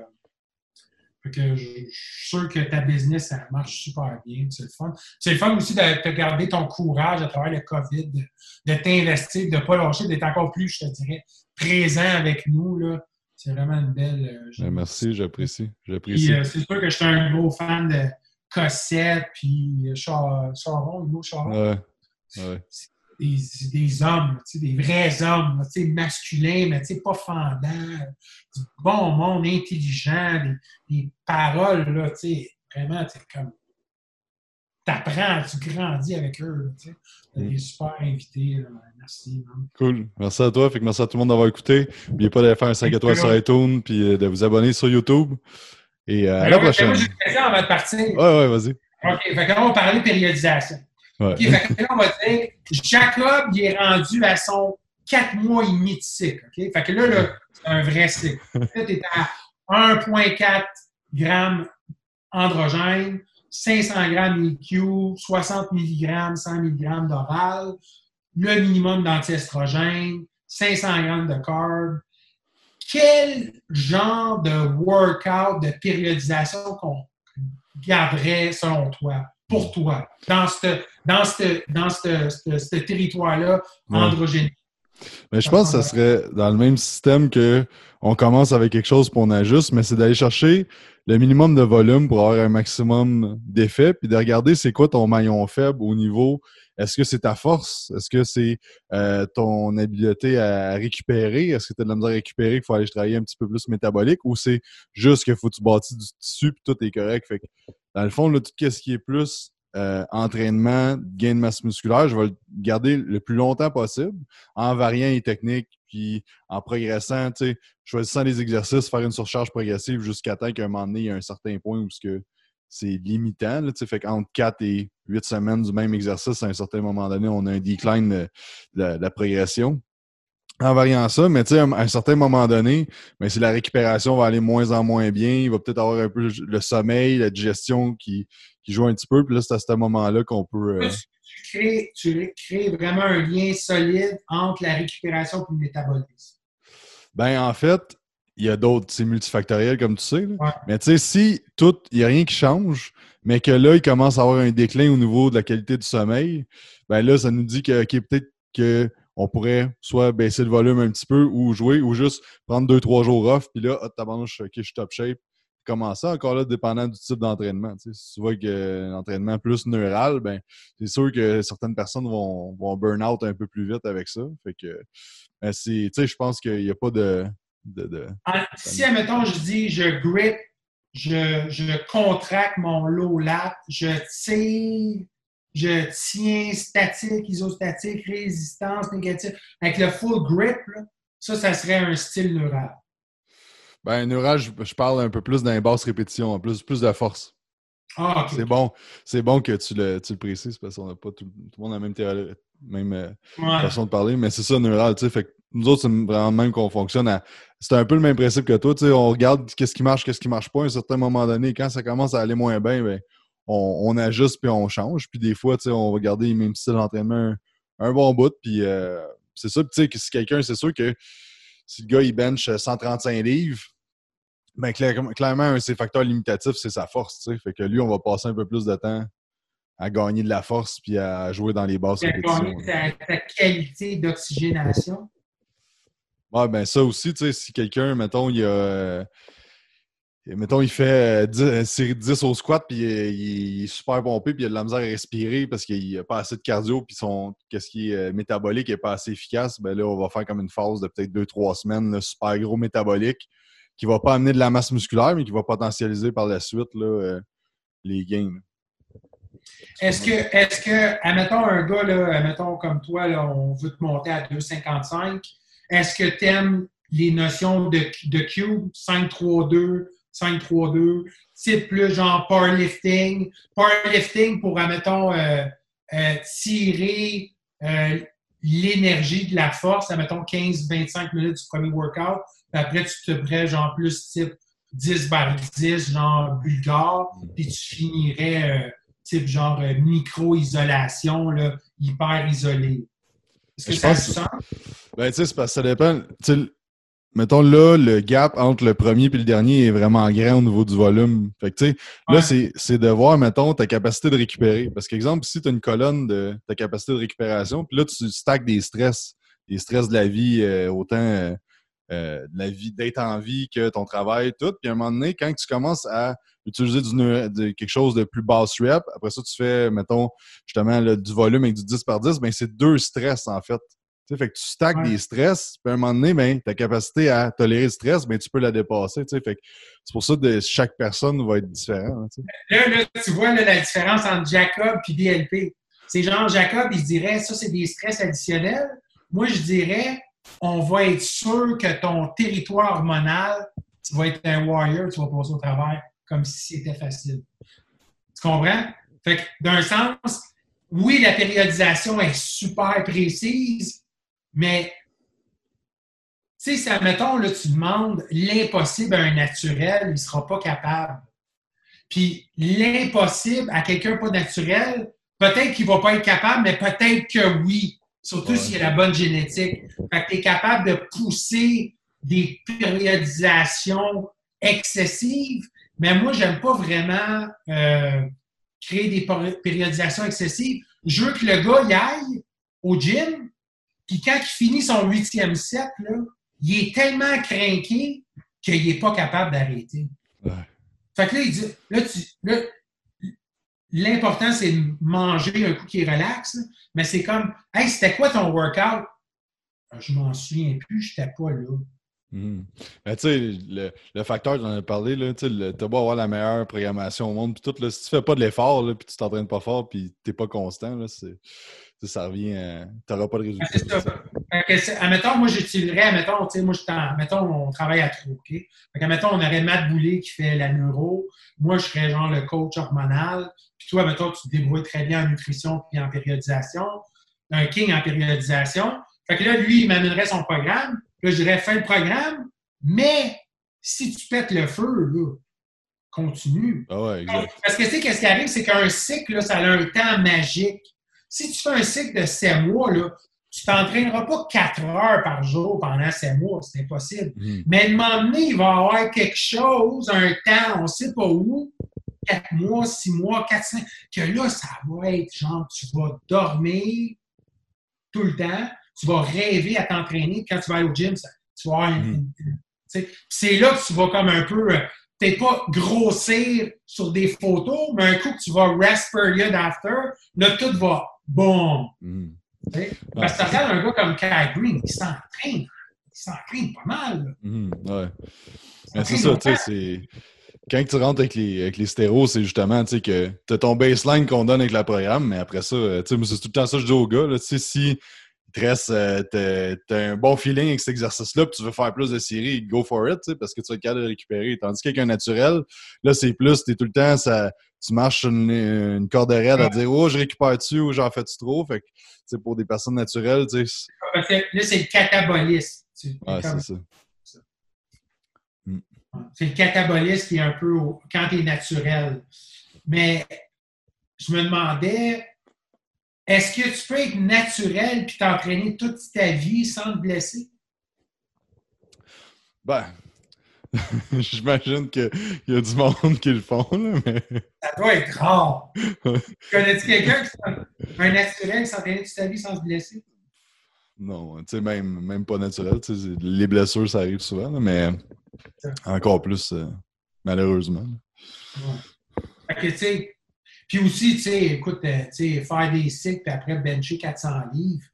Fait que je, suis sûr que ta business, ça marche super bien. C'est le fun. C'est le fun aussi de, te garder ton courage à travers le COVID, de, de t'investir, de ne pas lâcher, d'être encore plus, je te dirais, présent avec nous. Là c'est vraiment une belle. Euh, ben, merci, j'apprécie. J'apprécie. Euh, c'est sûr que je suis un gros fan de Cossette, puis euh, Char Charon, Hugo Charon. Ouais. ouais. Des, des, hommes, des vrais hommes, masculins, mais pas fendants, du bon monde, intelligent, des, des paroles, là, vraiment, comme t'apprends, tu grandis avec eux. Tu. Mm. Des super invités. Merci. Cool. Merci à toi. Fait que merci à tout le monde d'avoir écouté. N'oubliez pas de faire un 5 étoiles sur iTunes puis euh, de vous abonner sur YouTube. Et euh, à la prochaine. Moi, j'ai une question avant de partir. Ouais, ouais, vas-y. OK. Fait que là, on va parler de périodisation. Ouais. Là, on va dire Jacob, il est rendu à son 4 mois et demi de cycle. OK? Fait que là, là c'est un vrai cycle. Là, tu es à 1,4 g androgène 500 grammes IQ, 60 mg, 100 mg d'oral, le minimum d'antiestrogène, 500 grammes de carb. Quel genre de workout, de périodisation qu'on garderait selon toi, pour toi, dans ce dans dans territoire-là androgénique? Mais je pense que ça serait dans le même système que on commence avec quelque chose pour on ajuste, mais c'est d'aller chercher le minimum de volume pour avoir un maximum d'effet, puis de regarder c'est quoi ton maillon faible au niveau. Est-ce que c'est ta force? Est-ce que c'est euh, ton habileté à récupérer? Est-ce que tu as de la misère à récupérer qu'il faut aller travailler un petit peu plus métabolique? Ou c'est juste qu'il faut que tu bâtis du tissu puis tout est correct? Fait que, dans le fond, là, tout ce qui est plus euh, entraînement, gain de masse musculaire, je vais le garder le plus longtemps possible en variant les techniques, puis en progressant, choisissant les exercices, faire une surcharge progressive jusqu'à temps qu'à un moment donné, il y a un certain point où que c'est limitant. Là, fait qu'entre 4 et 8 semaines du même exercice, à un certain moment donné, on a un decline de, la, progression. En variant ça, mais à un certain moment donné, ben, si la récupération va aller moins en moins bien, il va peut-être avoir un peu le sommeil, la digestion qui, qui joue un petit peu. Puis là, c'est à ce moment-là qu'on peut. Euh, tu, crées, tu, crées, vraiment un lien solide entre la récupération et le métabolisme. Ben, en fait, il y a d'autres, c'est multifactoriel comme tu sais. Mais tu sais, si tout, il n'y a rien qui change, mais que là, il commence à avoir un déclin au niveau de la qualité du sommeil, ben là, ça nous dit que peut-être qu'on pourrait soit baisser le volume un petit peu ou jouer ou juste prendre deux, trois jours off, puis là, hop, OK, je suis top shape. Comment ça? Encore là, dépendant du type d'entraînement. Si tu vois que l'entraînement plus neural, ben c'est sûr que certaines personnes vont, vont burn out un peu plus vite avec ça. Fait que ben, c'est, je pense qu'il n'y a pas de ah, si, admettons, je dis je grip, je, je contracte mon low lat, je tire, je tiens statique, isostatique, résistance négative, avec le full grip, ça, ça serait un style neural. Ben, neural, je, parle un peu plus d'un basse répétition, plus, plus de force. Ah, c'est bon, c'est bon que tu le, tu le précises parce qu'on n'a pas tout, le monde a la même, même euh, façon de parler, mais c'est ça, neural, tu sais. Fait nous autres, c'est vraiment même qu'on fonctionne C'est un peu le même principe que toi. on regarde qu'est-ce qui marche, qu'est-ce qui marche pas à un certain moment donné. Quand ça commence à aller moins bien, ben, on, ajuste puis on change. Puis des fois, on va garder le même style d'entraînement un, bon bout. Puis euh, c'est ça. Puis si quelqu'un, c'est sûr que si le gars il bench 135 livres, ben, clairement, un de ses facteurs limitatifs, c'est sa force. Fait que lui, on va passer un peu plus de temps à gagner de la force puis à jouer dans les basses répétitions. Ta qualité d'oxygénation. Ouais, ben ça aussi, tu sais, si quelqu'un, mettons, il a. Euh, mettons, il fait 10, euh, 10 au squat, puis il, est super pompé, puis il a de la misère à respirer parce qu'il n'a pas assez de cardio, puis son qu'est-ce qui est euh, métabolique n'est pas assez efficace. Ben là, on va faire comme une phase de peut-être 2-3 semaines, super gros métabolique, qui va pas amener de la masse musculaire, mais qui va potentialiser par la suite là, les gains. Est-ce que, est-ce que, admettons un gars, là, comme toi, on veut te monter à 2,55, est-ce que tu aimes les notions de, de cube, 5-3-2, 5-3-2, type plus genre powerlifting, powerlifting pour, admettons, euh, euh, tirer euh, l'énergie de la force, admettons 15-25 minutes du premier workout, après tu te prends genre plus type 10 par 10, genre bulgare, puis tu finirais type genre micro-isolation, hyper isolé. Est-ce que ça a du sens? Ben, tu sais, c'est parce que ça dépend. mettons là, le gap entre le premier et le dernier est vraiment grand au niveau du volume. Fait que, tu sais, là, c'est de voir, mettons, ta capacité de récupérer. Parce qu'exemple, si tu as une colonne de ta capacité de récupération, puis là, tu stacks des stress, des stress de la vie, euh, autant euh, de la vie, d'être en vie que ton travail, tout. Puis à un moment donné, quand tu commences à utiliser du, quelque chose de plus basse rep, après ça, tu fais, mettons, justement, du volume avec du 10 par 10, ben c'est deux stress, en fait. sais, fait que tu stacks des stress, puis à un moment donné, ben, ta capacité à tolérer le stress, ben, tu peux la dépasser. Fait c'est pour ça que chaque personne va être différente. Là, là, tu vois la différence entre Jacob et DLP. C'est genre, Jacob, il dirait, ça, c'est des stress additionnels. Moi, je dirais, on va être sûr que ton territoire hormonal, tu vas être un warrior, tu vas passer au travail comme si c'était facile. Tu comprends? Fait que d'un sens, oui, la périodisation est super précise, mais tu mettons, là, tu demandes l'impossible à un naturel, il ne sera pas capable. Puis l'impossible à quelqu'un pas naturel, peut-être qu'il ne va pas être capable, mais peut-être que oui. Surtout s'il y a la bonne génétique. Fait que tu es capable de pousser des périodisations excessives, mais moi, j'aime pas vraiment euh, créer des périodisations excessives. Je veux que le gars y aille au gym, puis quand il finit son huitième set, là, il est tellement craqué qu'il n'est pas capable d'arrêter. Fait que là, il dit, là, tu, là, l'important, c'est de manger un coup qui relaxe, mais c'est comme, hey, c'était quoi ton workout? Ah, je m'en souviens plus, je n'étais pas là. Hmm. tu sais, le, le, facteur, j'en ai parlé, tu as beau avoir la meilleure programmation au monde, puis tout, là, si tu fais pas de l'effort, puis tu t'entraînes pas fort, puis tu n'es pas constant, là, ça revient à... Tu n'auras pas de résultat. Fait que, admettons, moi, j'utiliserais, admettons, tu sais, moi, on travaille à trois, OK? Fait admettons, on aurait Matt Boulay qui fait la neuro. Moi, je serais genre le coach hormonal. Toi, mettons, tu te débrouilles très bien en nutrition puis en périodisation. Un king en périodisation. Fait que là, lui, il m'amènerait son programme. Là, je dirais, fais le programme, mais si tu pètes le feu, là, continue. Ah ouais, exact. Parce que tu sais, qu'est-ce qui arrive, c'est qu'un cycle, là, ça a un temps magique. Si tu fais un cycle de sept mois, là, tu t'entraîneras pas quatre heures par jour pendant sept mois, c'est impossible. Mhm. Mais de moment il va y avoir quelque chose, un temps, on ne sait pas où, quatre mois, six mois, quatre, cinq, que là, ça va être genre, tu vas dormir tout le temps, tu vas rêver à t'entraîner, quand tu vas aller au gym, ça, tu vas avoir une, sais, c'est là que tu vas comme un peu, euh, peut-être pas grossir sur des photos, mais un coup que tu vas rest period after, là, tout va tu sais? Parce que tu regardes un gars comme Kai Green, il s'entraîne. Il s'entraîne pas mal. Mhm. Ouais. Mais c'est ça, tu sais, c'est. Quand tu rentres avec les, avec les stéros, c'est justement, tu sais, que t'as ton baseline qu'on donne avec le programme, mais après ça, euh, tu c'est tout le temps ça que je dis aux gars, là, tu sais, si il te reste, euh, t'as t'as un bon feeling avec cet exercice-là, puis tu veux faire plus de séries, go for it, tu parce que tu vas être capable de récupérer. Tandis qu'avec un naturel, là, c'est plus, t'es tout le temps, ça, tu marches une, une corde raide à dire, oh, je récupère dessus ou j'en fais-tu trop? Fait que, tu pour des personnes naturelles, tu sais, là, c'est le catabolisme. Tu- ouais, comme- c'est ça. C'est le catabolisme qui est un peu au- quand tu es naturel. Mais je me demandais, est-ce que tu peux être naturel puis t'entraîner toute ta vie sans te blesser? Ben, j'imagine qu'il y a du monde qui le font, là, mais. Ça doit être rare. Connais-tu quelqu'un qui un naturel qui s'entraîne toute sa vie sans se blesser? Non, tu sais, même, même pas naturel. Les blessures, ça arrive souvent, là, mais encore plus, euh, malheureusement. Ouais. Fait que, tu sais, puis aussi, tu sais, écoute, euh, tu sais, faire des cycles, puis après bencher 400 livres.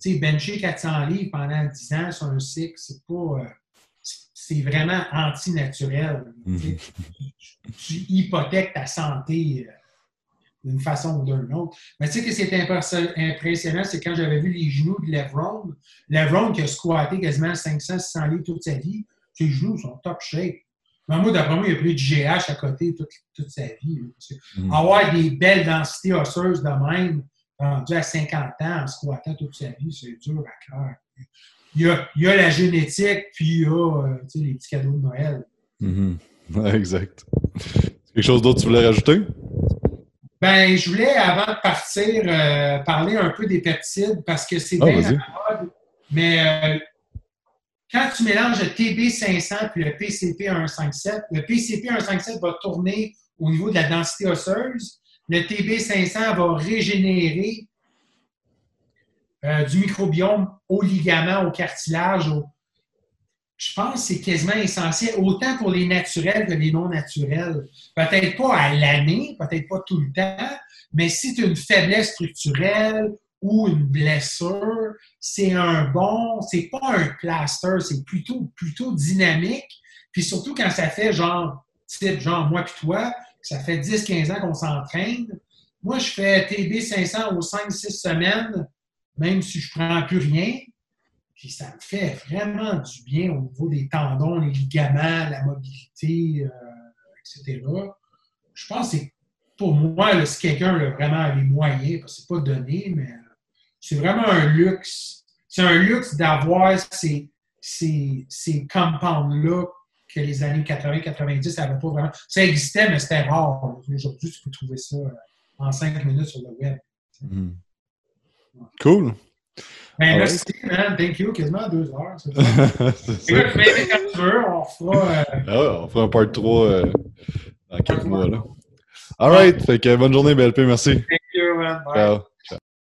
Tu sais, bencher 400 livres pendant 10 ans sur un cycle, c'est pas. euh, c'est- vraiment antinaturel. tu sais. Tu hypothèques ta santé d'une façon ou d'une autre. Mais tu sais que c'est impressionnant, c'est quand j'avais vu les genoux de Levron. Levron qui a squatté quasiment 500-600 livres toute sa vie, ses genoux sont top shape. Mais moi, d'après moi, il a pris du GH à côté toute, toute sa vie. là. Parce que Mhm. Avoir des belles densités osseuses de même, rendu à 50 ans, en squattant toute sa vie, c'est dur à cœur. Il y a, il y a la génétique, puis il y a euh, les petits cadeaux de Noël. Mhm. Ouais, exact. Quelque chose d'autre que tu voulais rajouter? Ben, je voulais, avant de partir, euh, parler un peu des peptides parce que c'est Ah, bien la mode. Mais euh, quand tu mélanges le TB500 puis le PCP 157, le PCP 157 va tourner au niveau de la densité osseuse. Le TB500 va régénérer euh, du microbiome au ligament, au cartilage. Je pense que c'est quasiment essentiel, autant pour les naturels que les non naturels. Peut-être pas à l'année, peut-être pas tout le temps, mais si tu as une faiblesse structurelle ou une blessure, c'est un bon, c'est pas un plaster, c'est plutôt, plutôt dynamique. Puis surtout quand ça fait genre, type genre moi puis toi, ça fait 10-15 ans qu'on s'entraîne. Moi, je fais TB 500 aux 5-6 semaines, même si je prends plus rien. Puis ça me fait vraiment du bien au niveau des tendons, les ligaments, la mobilité, euh, etc. Je pense que pour moi, si quelqu'un a vraiment les moyens, parce que c'est pas donné, mais c'est vraiment un luxe. C'est un luxe d'avoir ces, ces, ces compounds-là que les années 80-90, ça n'avait pas vraiment. Ça existait, mais c'était rare. Aujourd'hui, tu peux trouver ça euh, en cinq minutes sur le web. Mhm. Cool. Ben, merci, man. Thank you. Quasiment deux heures. c'est. Écoute, quand tu veux, on fera. euh, Ah on fera un part 3 euh, dans quelques mois. Là. All right. Fait que bonne journée, BLP. Merci. thank you, man. Bye. Ciao.